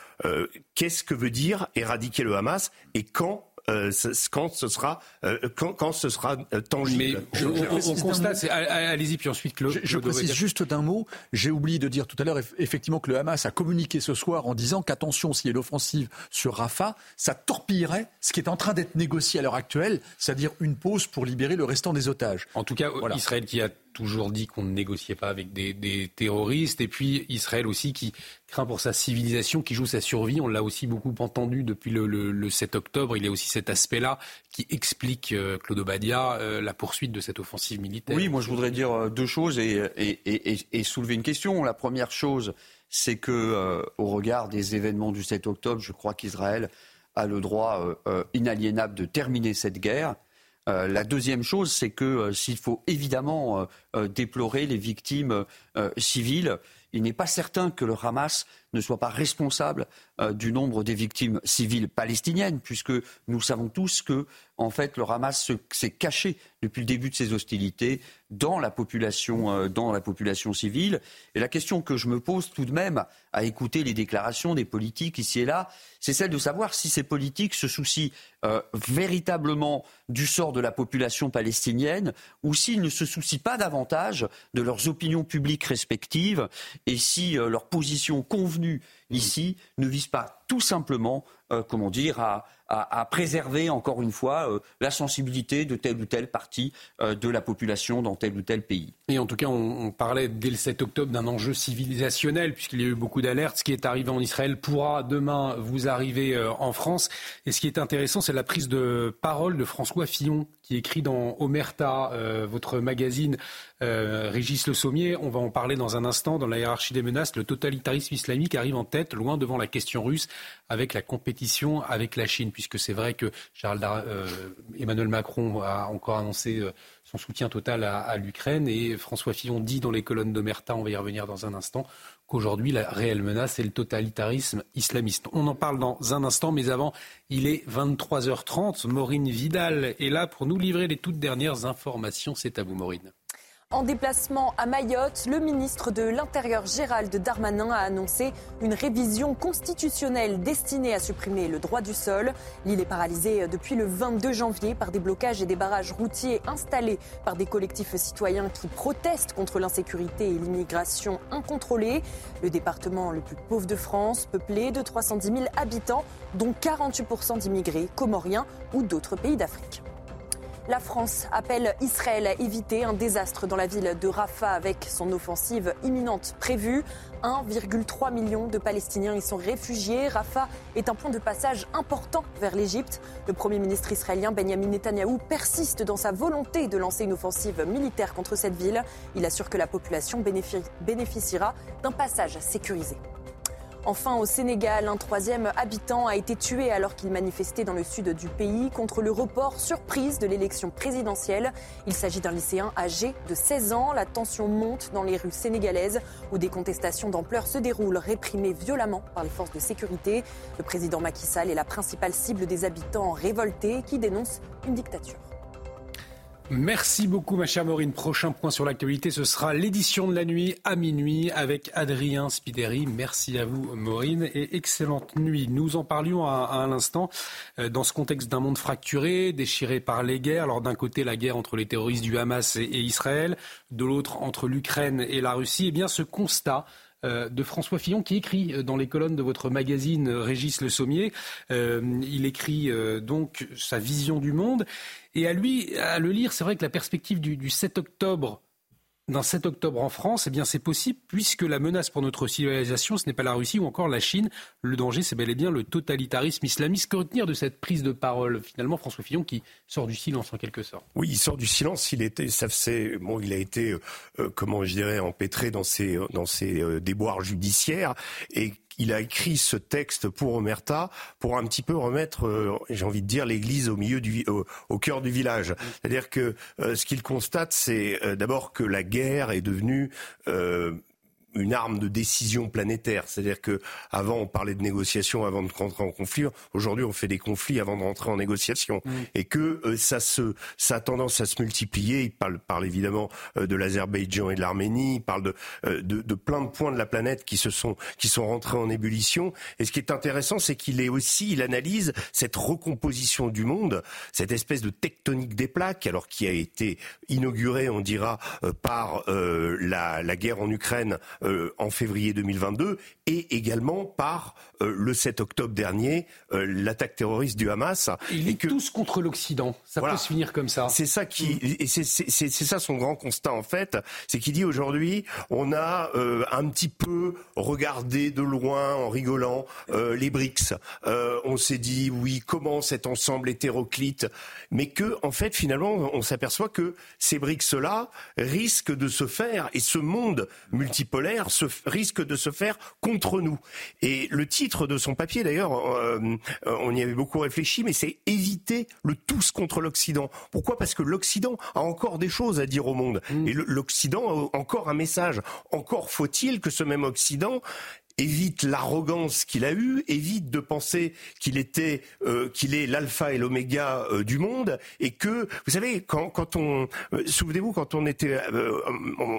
qu'est-ce que veut dire éradiquer le Hamas et quand quand ce sera quand, quand, ce sera tangible.
Mais on, constate, allez-y puis ensuite Claude.
Je, je précise juste d'un mot. J'ai oublié de dire tout à l'heure effectivement que le Hamas a communiqué ce soir en disant qu'attention, s'il y a l'offensive sur Rafah, ça torpillerait ce qui est en train d'être négocié à l'heure actuelle, c'est-à-dire une pause pour libérer le restant des otages.
En tout cas, Israël qui a toujours dit qu'on ne négociait pas avec des, terroristes. Et puis Israël aussi qui craint pour sa civilisation, qui joue sa survie. On l'a aussi beaucoup entendu depuis le, 7 octobre. Il y a aussi cet aspect-là qui explique, euh, Claude Obadia, euh, la poursuite de cette offensive militaire.
Oui, moi je voudrais dire euh, deux choses et, et, soulever une question. La première chose, c'est que au regard des événements du 7 octobre, je crois qu'Israël a le droit inaliénable de terminer cette guerre. La deuxième chose, c'est que s'il faut évidemment déplorer les victimes civiles, il n'est pas certain que le Hamas ne soit pas responsable euh, du nombre des victimes civiles palestiniennes, puisque nous savons tous que, en fait, le Hamas s'est caché depuis le début de ces hostilités dans la population, euh, dans la population civile. Et la question que je me pose tout de même à écouter les déclarations des politiques ici et là, c'est celle de savoir si ces politiques se soucient euh, véritablement du sort de la population palestinienne ou s'ils ne se soucient pas davantage de leurs opinions publiques respectives et si leur position convenue ici ne vise pas tout simplement, euh, comment dire, à, préserver encore une fois euh, la sensibilité de telle ou telle partie euh, de la population dans tel ou tel pays.
Et en tout cas, on, parlait dès le 7 octobre d'un enjeu civilisationnel, puisqu'il y a eu beaucoup d'alertes. Ce qui est arrivé en Israël pourra demain vous arriver en France. Et ce qui est intéressant, c'est la prise de parole de François Fillon, qui écrit dans Omerta, votre magazine, Régis Le Sommier. On va en parler dans un instant. Dans la hiérarchie des menaces, le totalitarisme islamique arrive en tête, loin devant la question russe, avec la compétition avec la Chine puisque c'est vrai que euh, Emmanuel Macron a encore annoncé euh, son soutien total à, l'Ukraine et François Fillon dit dans les colonnes d'Omerta, on va y revenir dans un instant, qu'aujourd'hui la réelle menace c'est le totalitarisme islamiste. On en parle dans un instant, mais avant, il est 23h30. Maureen Vidal est là pour nous livrer les toutes dernières informations. C'est à vous, Maureen.
En déplacement à Mayotte, le ministre de l'Intérieur Gérald Darmanin a annoncé une révision constitutionnelle destinée à supprimer le droit du sol. L'île est paralysée depuis le 22 janvier par des blocages et des barrages routiers installés par des collectifs citoyens qui protestent contre l'insécurité et l'immigration incontrôlée. Le département le plus pauvre de France, peuplé de 310 000 habitants, dont 48% d'immigrés comoriens ou d'autres pays d'Afrique. La France appelle Israël à éviter un désastre dans la ville de Rafah avec son offensive imminente prévue. 1,3 million de Palestiniens y sont réfugiés. Rafah est un point de passage important vers l'Égypte. Le Premier ministre israélien Benjamin Netanyahou persiste dans sa volonté de lancer une offensive militaire contre cette ville. Il assure que la population bénéficiera d'un passage sécurisé. Enfin, au Sénégal, un troisième habitant a été tué alors qu'il manifestait dans le sud du pays contre le report surprise de l'élection présidentielle. Il s'agit d'un lycéen âgé de 16 ans. La tension monte dans les rues sénégalaises où des contestations d'ampleur se déroulent, réprimées violemment par les forces de sécurité. Le président Macky Sall est la principale cible des habitants révoltés qui dénoncent une dictature.
Merci beaucoup, ma chère Maureen. Prochain point sur l'actualité, ce sera l'édition de la nuit à minuit avec Adrien Spideri. Merci à vous, Maureen, et excellente nuit. Nous en parlions à, l'instant euh, dans ce contexte d'un monde fracturé, déchiré par les guerres. Alors d'un côté, la guerre entre les terroristes du Hamas et, Israël, de l'autre, entre l'Ukraine et la Russie. Eh bien, ce constat de François Fillon qui écrit euh, dans les colonnes de votre magazine Régis Le Sommier. il écrit donc sa vision du monde. Et à lui, à le lire, c'est vrai que la perspective du, 7 octobre d'un 7 octobre en France, eh bien c'est possible puisque la menace pour notre civilisation, ce n'est pas la Russie ou encore la Chine. Le danger, c'est bel et bien le totalitarisme islamiste. Que retenir de cette prise de parole finalement, François Fillon, qui sort du silence en quelque sorte?
Oui, il sort du silence. Il était, ça bon, il a été, euh, comment je dirais, empêtré dans ses dans ses euh, déboires judiciaires et il a écrit ce texte pour Omerta pour un petit peu remettre, euh, j'ai envie de dire, l'église au milieu du, au, cœur du village. C'est-à-dire que euh, ce qu'il constate, c'est euh, d'abord que la guerre est devenue une arme de décision planétaire. C'est-à-dire que avant on parlait de négociation avant de rentrer en conflit. Aujourd'hui on fait des conflits avant de rentrer en négociation. Mm. Et que euh, ça se, ça a tendance à se multiplier. Il parle, parle évidemment euh, de l'Azerbaïdjan et de l'Arménie. Il parle de, euh, de, de, plein de points de la planète qui se sont, qui sont rentrés en ébullition. Et ce qui est intéressant, c'est qu'il est aussi, il analyse cette recomposition du monde, cette espèce de tectonique des plaques, alors qui a été inaugurée, on dira, par la, la guerre en Ukraine en février 2022 et également par le 7 octobre dernier l'attaque terroriste du Hamas.
Ils et que tous contre l'Occident. Ça peut se finir comme ça.
C'est ça qui mm. et c'est ça son grand constat en fait, c'est qu'il dit aujourd'hui on a un petit peu regardé de loin en rigolant les BRICS. on s'est dit oui comment cet ensemble hétéroclite, mais que en fait finalement on s'aperçoit que ces BRICS-là risquent de se faire, et ce monde multipolaire se, risque de se faire contre nous. Et le titre de son papier, d'ailleurs, euh, on y avait beaucoup réfléchi, mais c'est éviter le tous contre l'Occident. Pourquoi? Parce que l'Occident a encore des choses à dire au monde. Mm. Et l'Occident a encore un message. Encore faut-il que ce même Occident évite l'arrogance qu'il a eue, évite de penser qu'il était, euh, qu'il est l'alpha et l'oméga euh, du monde, et que, vous savez, quand, quand on, euh, souvenez-vous, quand on était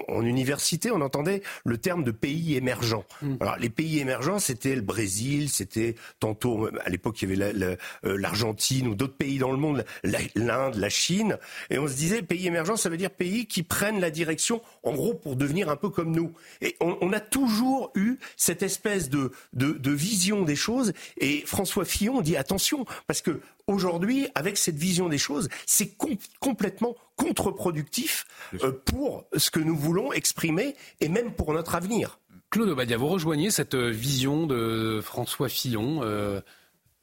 en, université, on entendait le terme de pays émergents. Mm. Alors, les pays émergents, c'était le Brésil, c'était tantôt, à l'époque, il y avait l'Argentine ou d'autres pays dans le monde, l'Inde, la Chine, et on se disait, pays émergents, ça veut dire pays qui prennent la direction, en gros, pour devenir un peu comme nous. Et on, on a toujours eu cette espèce de, de, vision des choses. Et François Fillon dit attention, parce que aujourd'hui, avec cette vision des choses, c'est complètement contre-productif euh, pour ce que nous voulons exprimer et même pour notre avenir.
Claude Obadia, vous rejoignez cette euh, vision de François Fillon euh,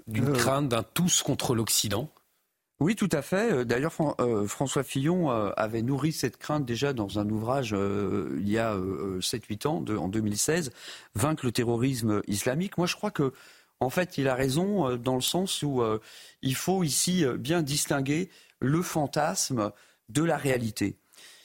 d'une crainte d'un tous contre l'Occident?
Oui, tout à fait. Euh, d'ailleurs, euh, François Fillon euh, avait nourri cette crainte déjà dans un ouvrage il y a 7-8 ans, en 2016, Vaincre le terrorisme islamique. Moi, je crois que, en fait, il a raison dans le sens où il faut ici bien distinguer le fantasme de la réalité.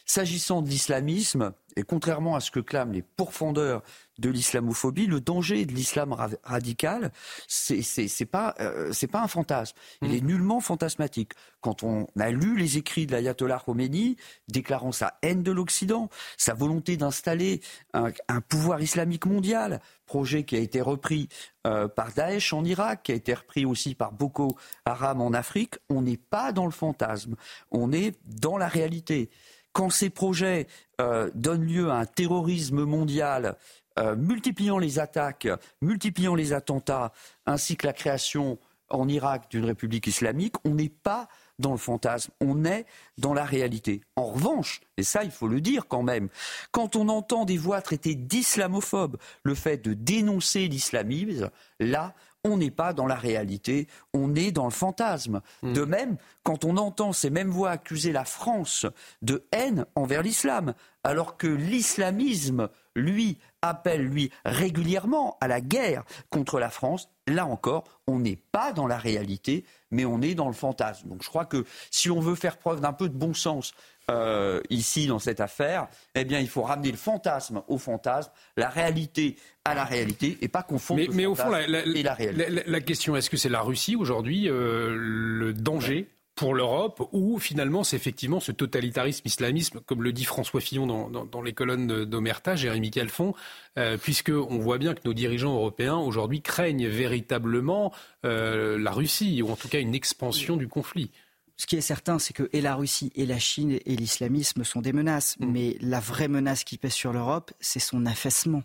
S'agissant de l'islamisme, et contrairement à ce que clament les pourfendeurs de l'islamophobie, le danger de l'islam radical, c'est c'est pas euh, c'est pas un fantasme. Il mm. est nullement fantasmatique. Quand on a lu les écrits de l'ayatollah Khomeini déclarant sa haine de l'Occident, sa volonté d'installer un, pouvoir islamique mondial, projet qui a été repris euh, par Daesh en Irak, qui a été repris aussi par Boko Haram en Afrique, on n'est pas dans le fantasme, on est dans la réalité quand ces projets euh, donnent lieu à un terrorisme mondial, euh, multipliant les attaques, multipliant les attentats, ainsi que la création en Irak d'une république islamique, on n'est pas dans le fantasme, on est dans la réalité. En revanche, et ça il faut le dire quand même, quand on entend des voix traitées d'islamophobes, le fait de dénoncer l'islamisme, là on n'est pas dans la réalité, on est dans le fantasme. Hmm. De même, quand on entend ces mêmes voix accuser la France de haine envers l'islam, alors que l'islamisme, lui, appelle, lui, régulièrement à la guerre contre la France, là encore, on n'est pas dans la réalité, mais on est dans le fantasme. Donc je crois que si on veut faire preuve d'un peu de bon sens euh, ici dans cette affaire, eh bien il faut ramener le fantasme au fantasme, la réalité à la réalité, et pas confondre
mais,
le
mais
fantasme
au fond, la,
et la réalité.
La, question, est-ce que c'est la Russie aujourd'hui euh, le danger pour l'Europe, ou finalement c'est effectivement ce totalitarisme islamisme, comme le dit François Fillon dans, les colonnes d'Omerta, Jérémy Calfon, euh, puisqu'on voit bien que nos dirigeants européens aujourd'hui craignent véritablement euh, la Russie, ou en tout cas une expansion du conflit.
Ce qui est certain, c'est que et la Russie et la Chine et l'islamisme sont des menaces, mm. mais la vraie menace qui pèse sur l'Europe, c'est son affaissement,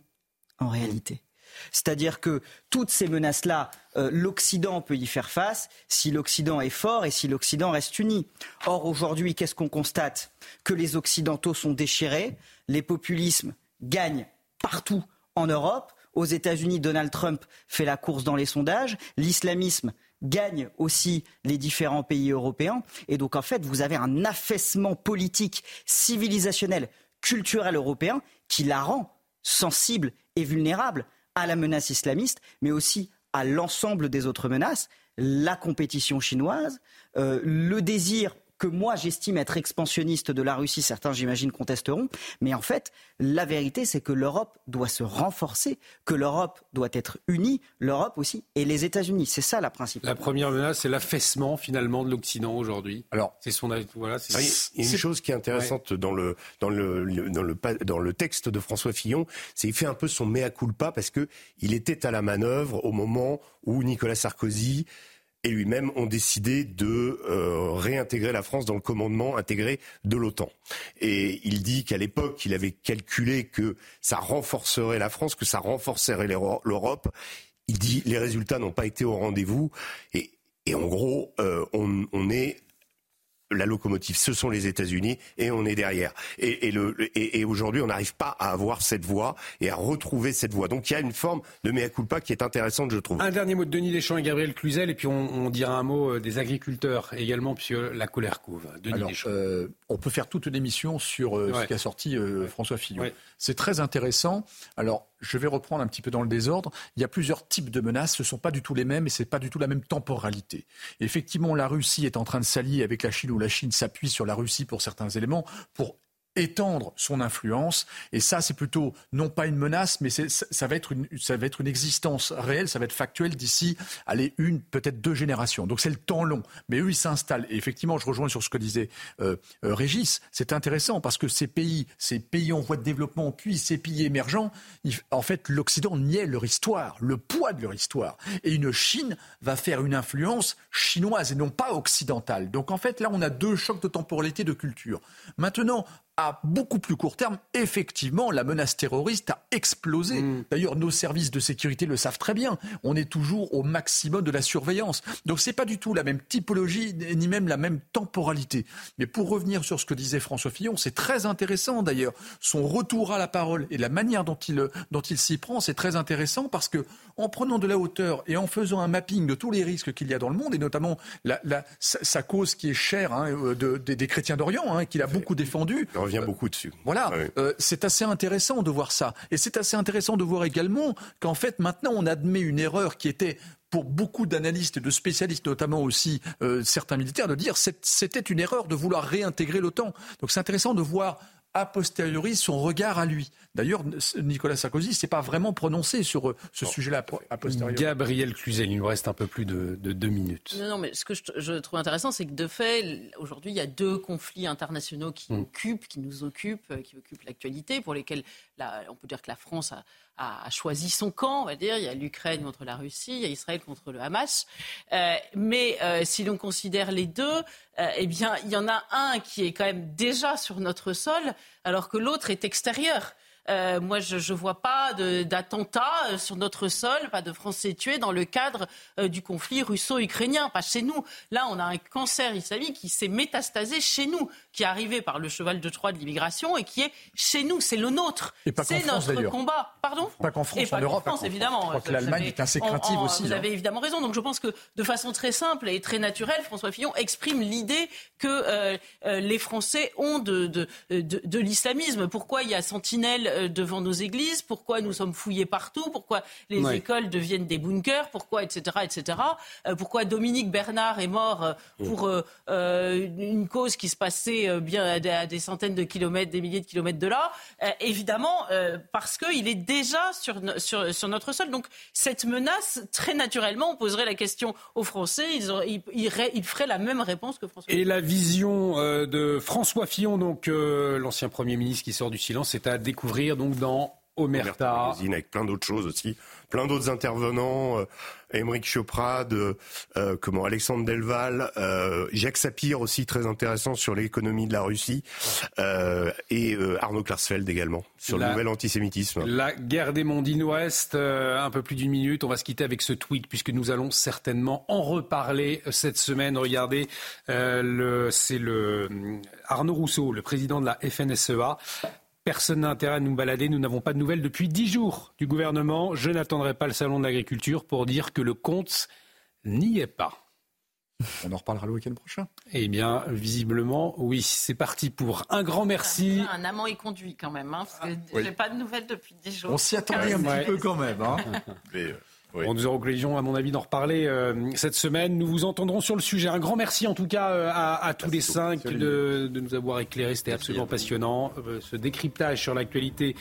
en réalité. C'est-à-dire que toutes ces menaces-là, euh, l'Occident peut y faire face si l'Occident est fort et si l'Occident reste uni. Or, aujourd'hui, qu'est-ce qu'on constate? Que les Occidentaux sont déchirés, les populismes gagnent partout en Europe. Aux États-Unis, Donald Trump fait la course dans les sondages. L'islamisme gagne aussi les différents pays européens. Et donc, en fait, vous avez un affaissement politique, civilisationnel, culturel européen qui la rend sensible et vulnérable à la menace islamiste, mais aussi à l'ensemble des autres menaces, la compétition chinoise, euh, le désir que moi j'estime être expansionniste de la Russie, certains j'imagine contesteront, mais en fait la vérité c'est que l'Europe doit se renforcer, que l'Europe doit être unie, l'Europe aussi et les États-Unis, c'est ça la principale.
La première menace c'est l'affaissement finalement de l'Occident aujourd'hui.
Alors c'est son voilà, c'est il y a une chose qui est intéressante dans le dans le, dans le dans le texte de François Fillon, c'est qu'il fait un peu son mea culpa parce que il était à la manœuvre au moment où Nicolas Sarkozy et lui-même ont décidé de euh, réintégrer la France dans le commandement intégré de l'OTAN. Et il dit qu'à l'époque, il avait calculé que ça renforcerait la France, que ça renforcerait l'Europe. Il dit les résultats n'ont pas été au rendez-vous et, en gros, euh, on est la locomotive, ce sont les États-Unis et on est derrière. Et, et, et, aujourd'hui, on n'arrive pas à avoir cette voie et à retrouver cette voie. Donc il y a une forme de mea culpa qui est intéressante, je trouve.
Un dernier mot de Denis Deschamps et Gabriel Cluzel, et puis on, dira un mot euh, des agriculteurs également, puisque la colère couve. Denis
Deschamps. Euh, on peut faire toute une émission sur euh, ce qu'a sorti François Fillon. C'est très intéressant. Alors, je vais reprendre un petit peu dans le désordre. Il y a plusieurs types de menaces. Ce ne sont pas du tout les mêmes et ce n'est pas du tout la même temporalité. effectivement, la Russie est en train de s'allier avec la Chine ou la Chine s'appuie sur la Russie pour certains éléments étendre son influence. Et ça, c'est plutôt non pas une menace, mais ça va, être une, ça va être une existence réelle, ça va être factuel d'ici, allez, une, peut-être deux générations. Donc c'est le temps long. Mais eux, ils s'installent. Et effectivement, je rejoins sur ce que disait euh, euh, Régis. C'est intéressant parce que ces pays, ces pays en voie de développement, puis ces pays émergents, en fait, l'Occident niait leur histoire, le poids de leur histoire. Et une Chine va faire une influence chinoise et non pas occidentale. Donc en fait, là, on a deux chocs de temporalité de culture. Maintenant, à beaucoup plus court terme, effectivement, la menace terroriste a explosé. Mm. D'ailleurs, nos services de sécurité le savent très bien. On est toujours au maximum de la surveillance. Donc, c'est pas du tout la même typologie, ni même la même temporalité. Mais pour revenir sur ce que disait François Fillon, c'est très intéressant d'ailleurs. Son retour à la parole et la manière dont il, dont il s'y prend, c'est très intéressant parce que, en prenant de la hauteur et en faisant un mapping de tous les risques qu'il y a dans le monde, et notamment la, sa, cause qui est chère hein, de, des chrétiens d'Orient, hein, qu'il a beaucoup défendu
revient beaucoup dessus.
Voilà, euh, c'est assez intéressant de voir ça. Et c'est assez intéressant de voir également qu'en fait, maintenant, on admet une erreur qui était pour beaucoup d'analystes et de spécialistes, notamment aussi euh, certains militaires, de dire c'était une erreur de vouloir réintégrer l'OTAN. Donc c'est intéressant de voir a posteriori son regard à lui. D'ailleurs, Nicolas Sarkozy ne s'est pas vraiment prononcé sur euh, ce sujet-là a posteriori.
Gabriel Cluzel, il nous reste un peu plus de, deux minutes.
Non, non, mais ce que je, trouve intéressant, c'est que de fait, aujourd'hui, il y a deux conflits internationaux qui mm. occupent, qui nous occupent, euh, qui occupent l'actualité, pour lesquels on peut dire que la France a, a, choisi son camp, on va dire. Il y a l'Ukraine contre la Russie, il y a Israël contre le Hamas. Euh, mais euh, si l'on considère les deux, euh, eh bien, il y en a un qui est quand même déjà sur notre sol, alors que l'autre est extérieur. Euh, moi, je ne vois pas d'attentats euh, sur notre sol, pas de Français tués dans le cadre euh, du conflit russo-ukrainien, pas chez nous. Là, on a un cancer islamique qui s'est métastasé chez nous, qui est arrivé par le cheval de Troie de l'immigration et qui est chez nous. C'est le nôtre. C'est notre combat. Pardon?
Pas qu'en France, en Europe.
France, évidemment.
Je crois que l'Allemagne est assez craintive aussi.
Vous avez évidemment raison. Donc je pense que de façon très simple et très naturelle, François Fillon exprime l'idée que les Français ont de, de, de, de l'islamisme. Pourquoi il y a Sentinelle euh, devant nos églises, pourquoi nous sommes fouillés partout, pourquoi les écoles deviennent des bunkers, pourquoi, etc., etc. Euh, pourquoi Dominique Bernard est mort euh, pour une cause qui se passait bien à des centaines de kilomètres, des milliers de kilomètres de là. évidemment, parce qu'il est déjà sur, sur, sur, notre sol. Donc cette menace, très naturellement, on poserait la question aux Français, ils, ils, feraient la même réponse que François.
Et la vision de François Fillon, donc l'ancien Premier ministre qui sort du silence, c'est à découvrir donc dans Omerta.
avec plein d'autres choses aussi, plein d'autres intervenants, euh, Émeric Choprade, euh, comment Alexandre Delval, euh, Jacques Sapir aussi très intéressant sur l'économie de la Russie euh, et Arnaud Klarsfeld également sur le nouvel antisémitisme.
La guerre des mondes, reste un peu plus d'une minute. On va se quitter avec ce tweet puisque nous allons certainement en reparler cette semaine. Regardez, c'est le Arnaud Rousseau, le président de la FNSEA Personne n'a intérêt à nous balader. Nous n'avons pas de nouvelles depuis dix jours du gouvernement. Je n'attendrai pas le salon de l'agriculture pour dire que le compte n'y est pas.
On en reparlera le week-end prochain.
Eh bien, visiblement, oui. C'est parti pour un grand merci.
Un amant est conduit quand même, hein, parce que ah, j'ai pas de nouvelles depuis dix jours.
On s'y attendait un petit peu quand même. Hein.
Euh, nous aurons l'occasion, à mon avis, d'en reparler euh, cette semaine. Nous vous entendrons sur le sujet. Un grand merci, en tout cas, euh, à, tous les cinq de, nous avoir éclairés. C'était absolument passionnant. Euh, ce décryptage sur l'actualité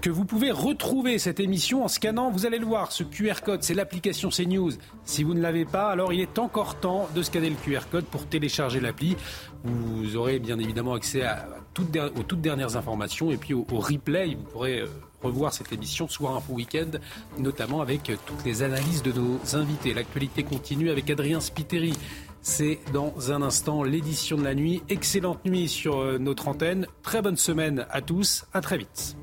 que vous pouvez retrouver cette émission en scannant. Vous allez le voir, ce QR code, c'est l'application CNews. Si vous ne l'avez pas, alors il est encore temps de scanner le QR code pour télécharger l'appli. Vous aurez bien évidemment accès à, toutes, aux toutes dernières informations et puis au, replay. Vous pourrez revoir cette émission Soir Info Week-end, notamment avec toutes les analyses de nos invités. L'actualité continue avec Adrien Spiteri. C'est dans un instant l'édition de la nuit. Excellente nuit sur euh, notre antenne. Très bonne semaine à tous. À très vite.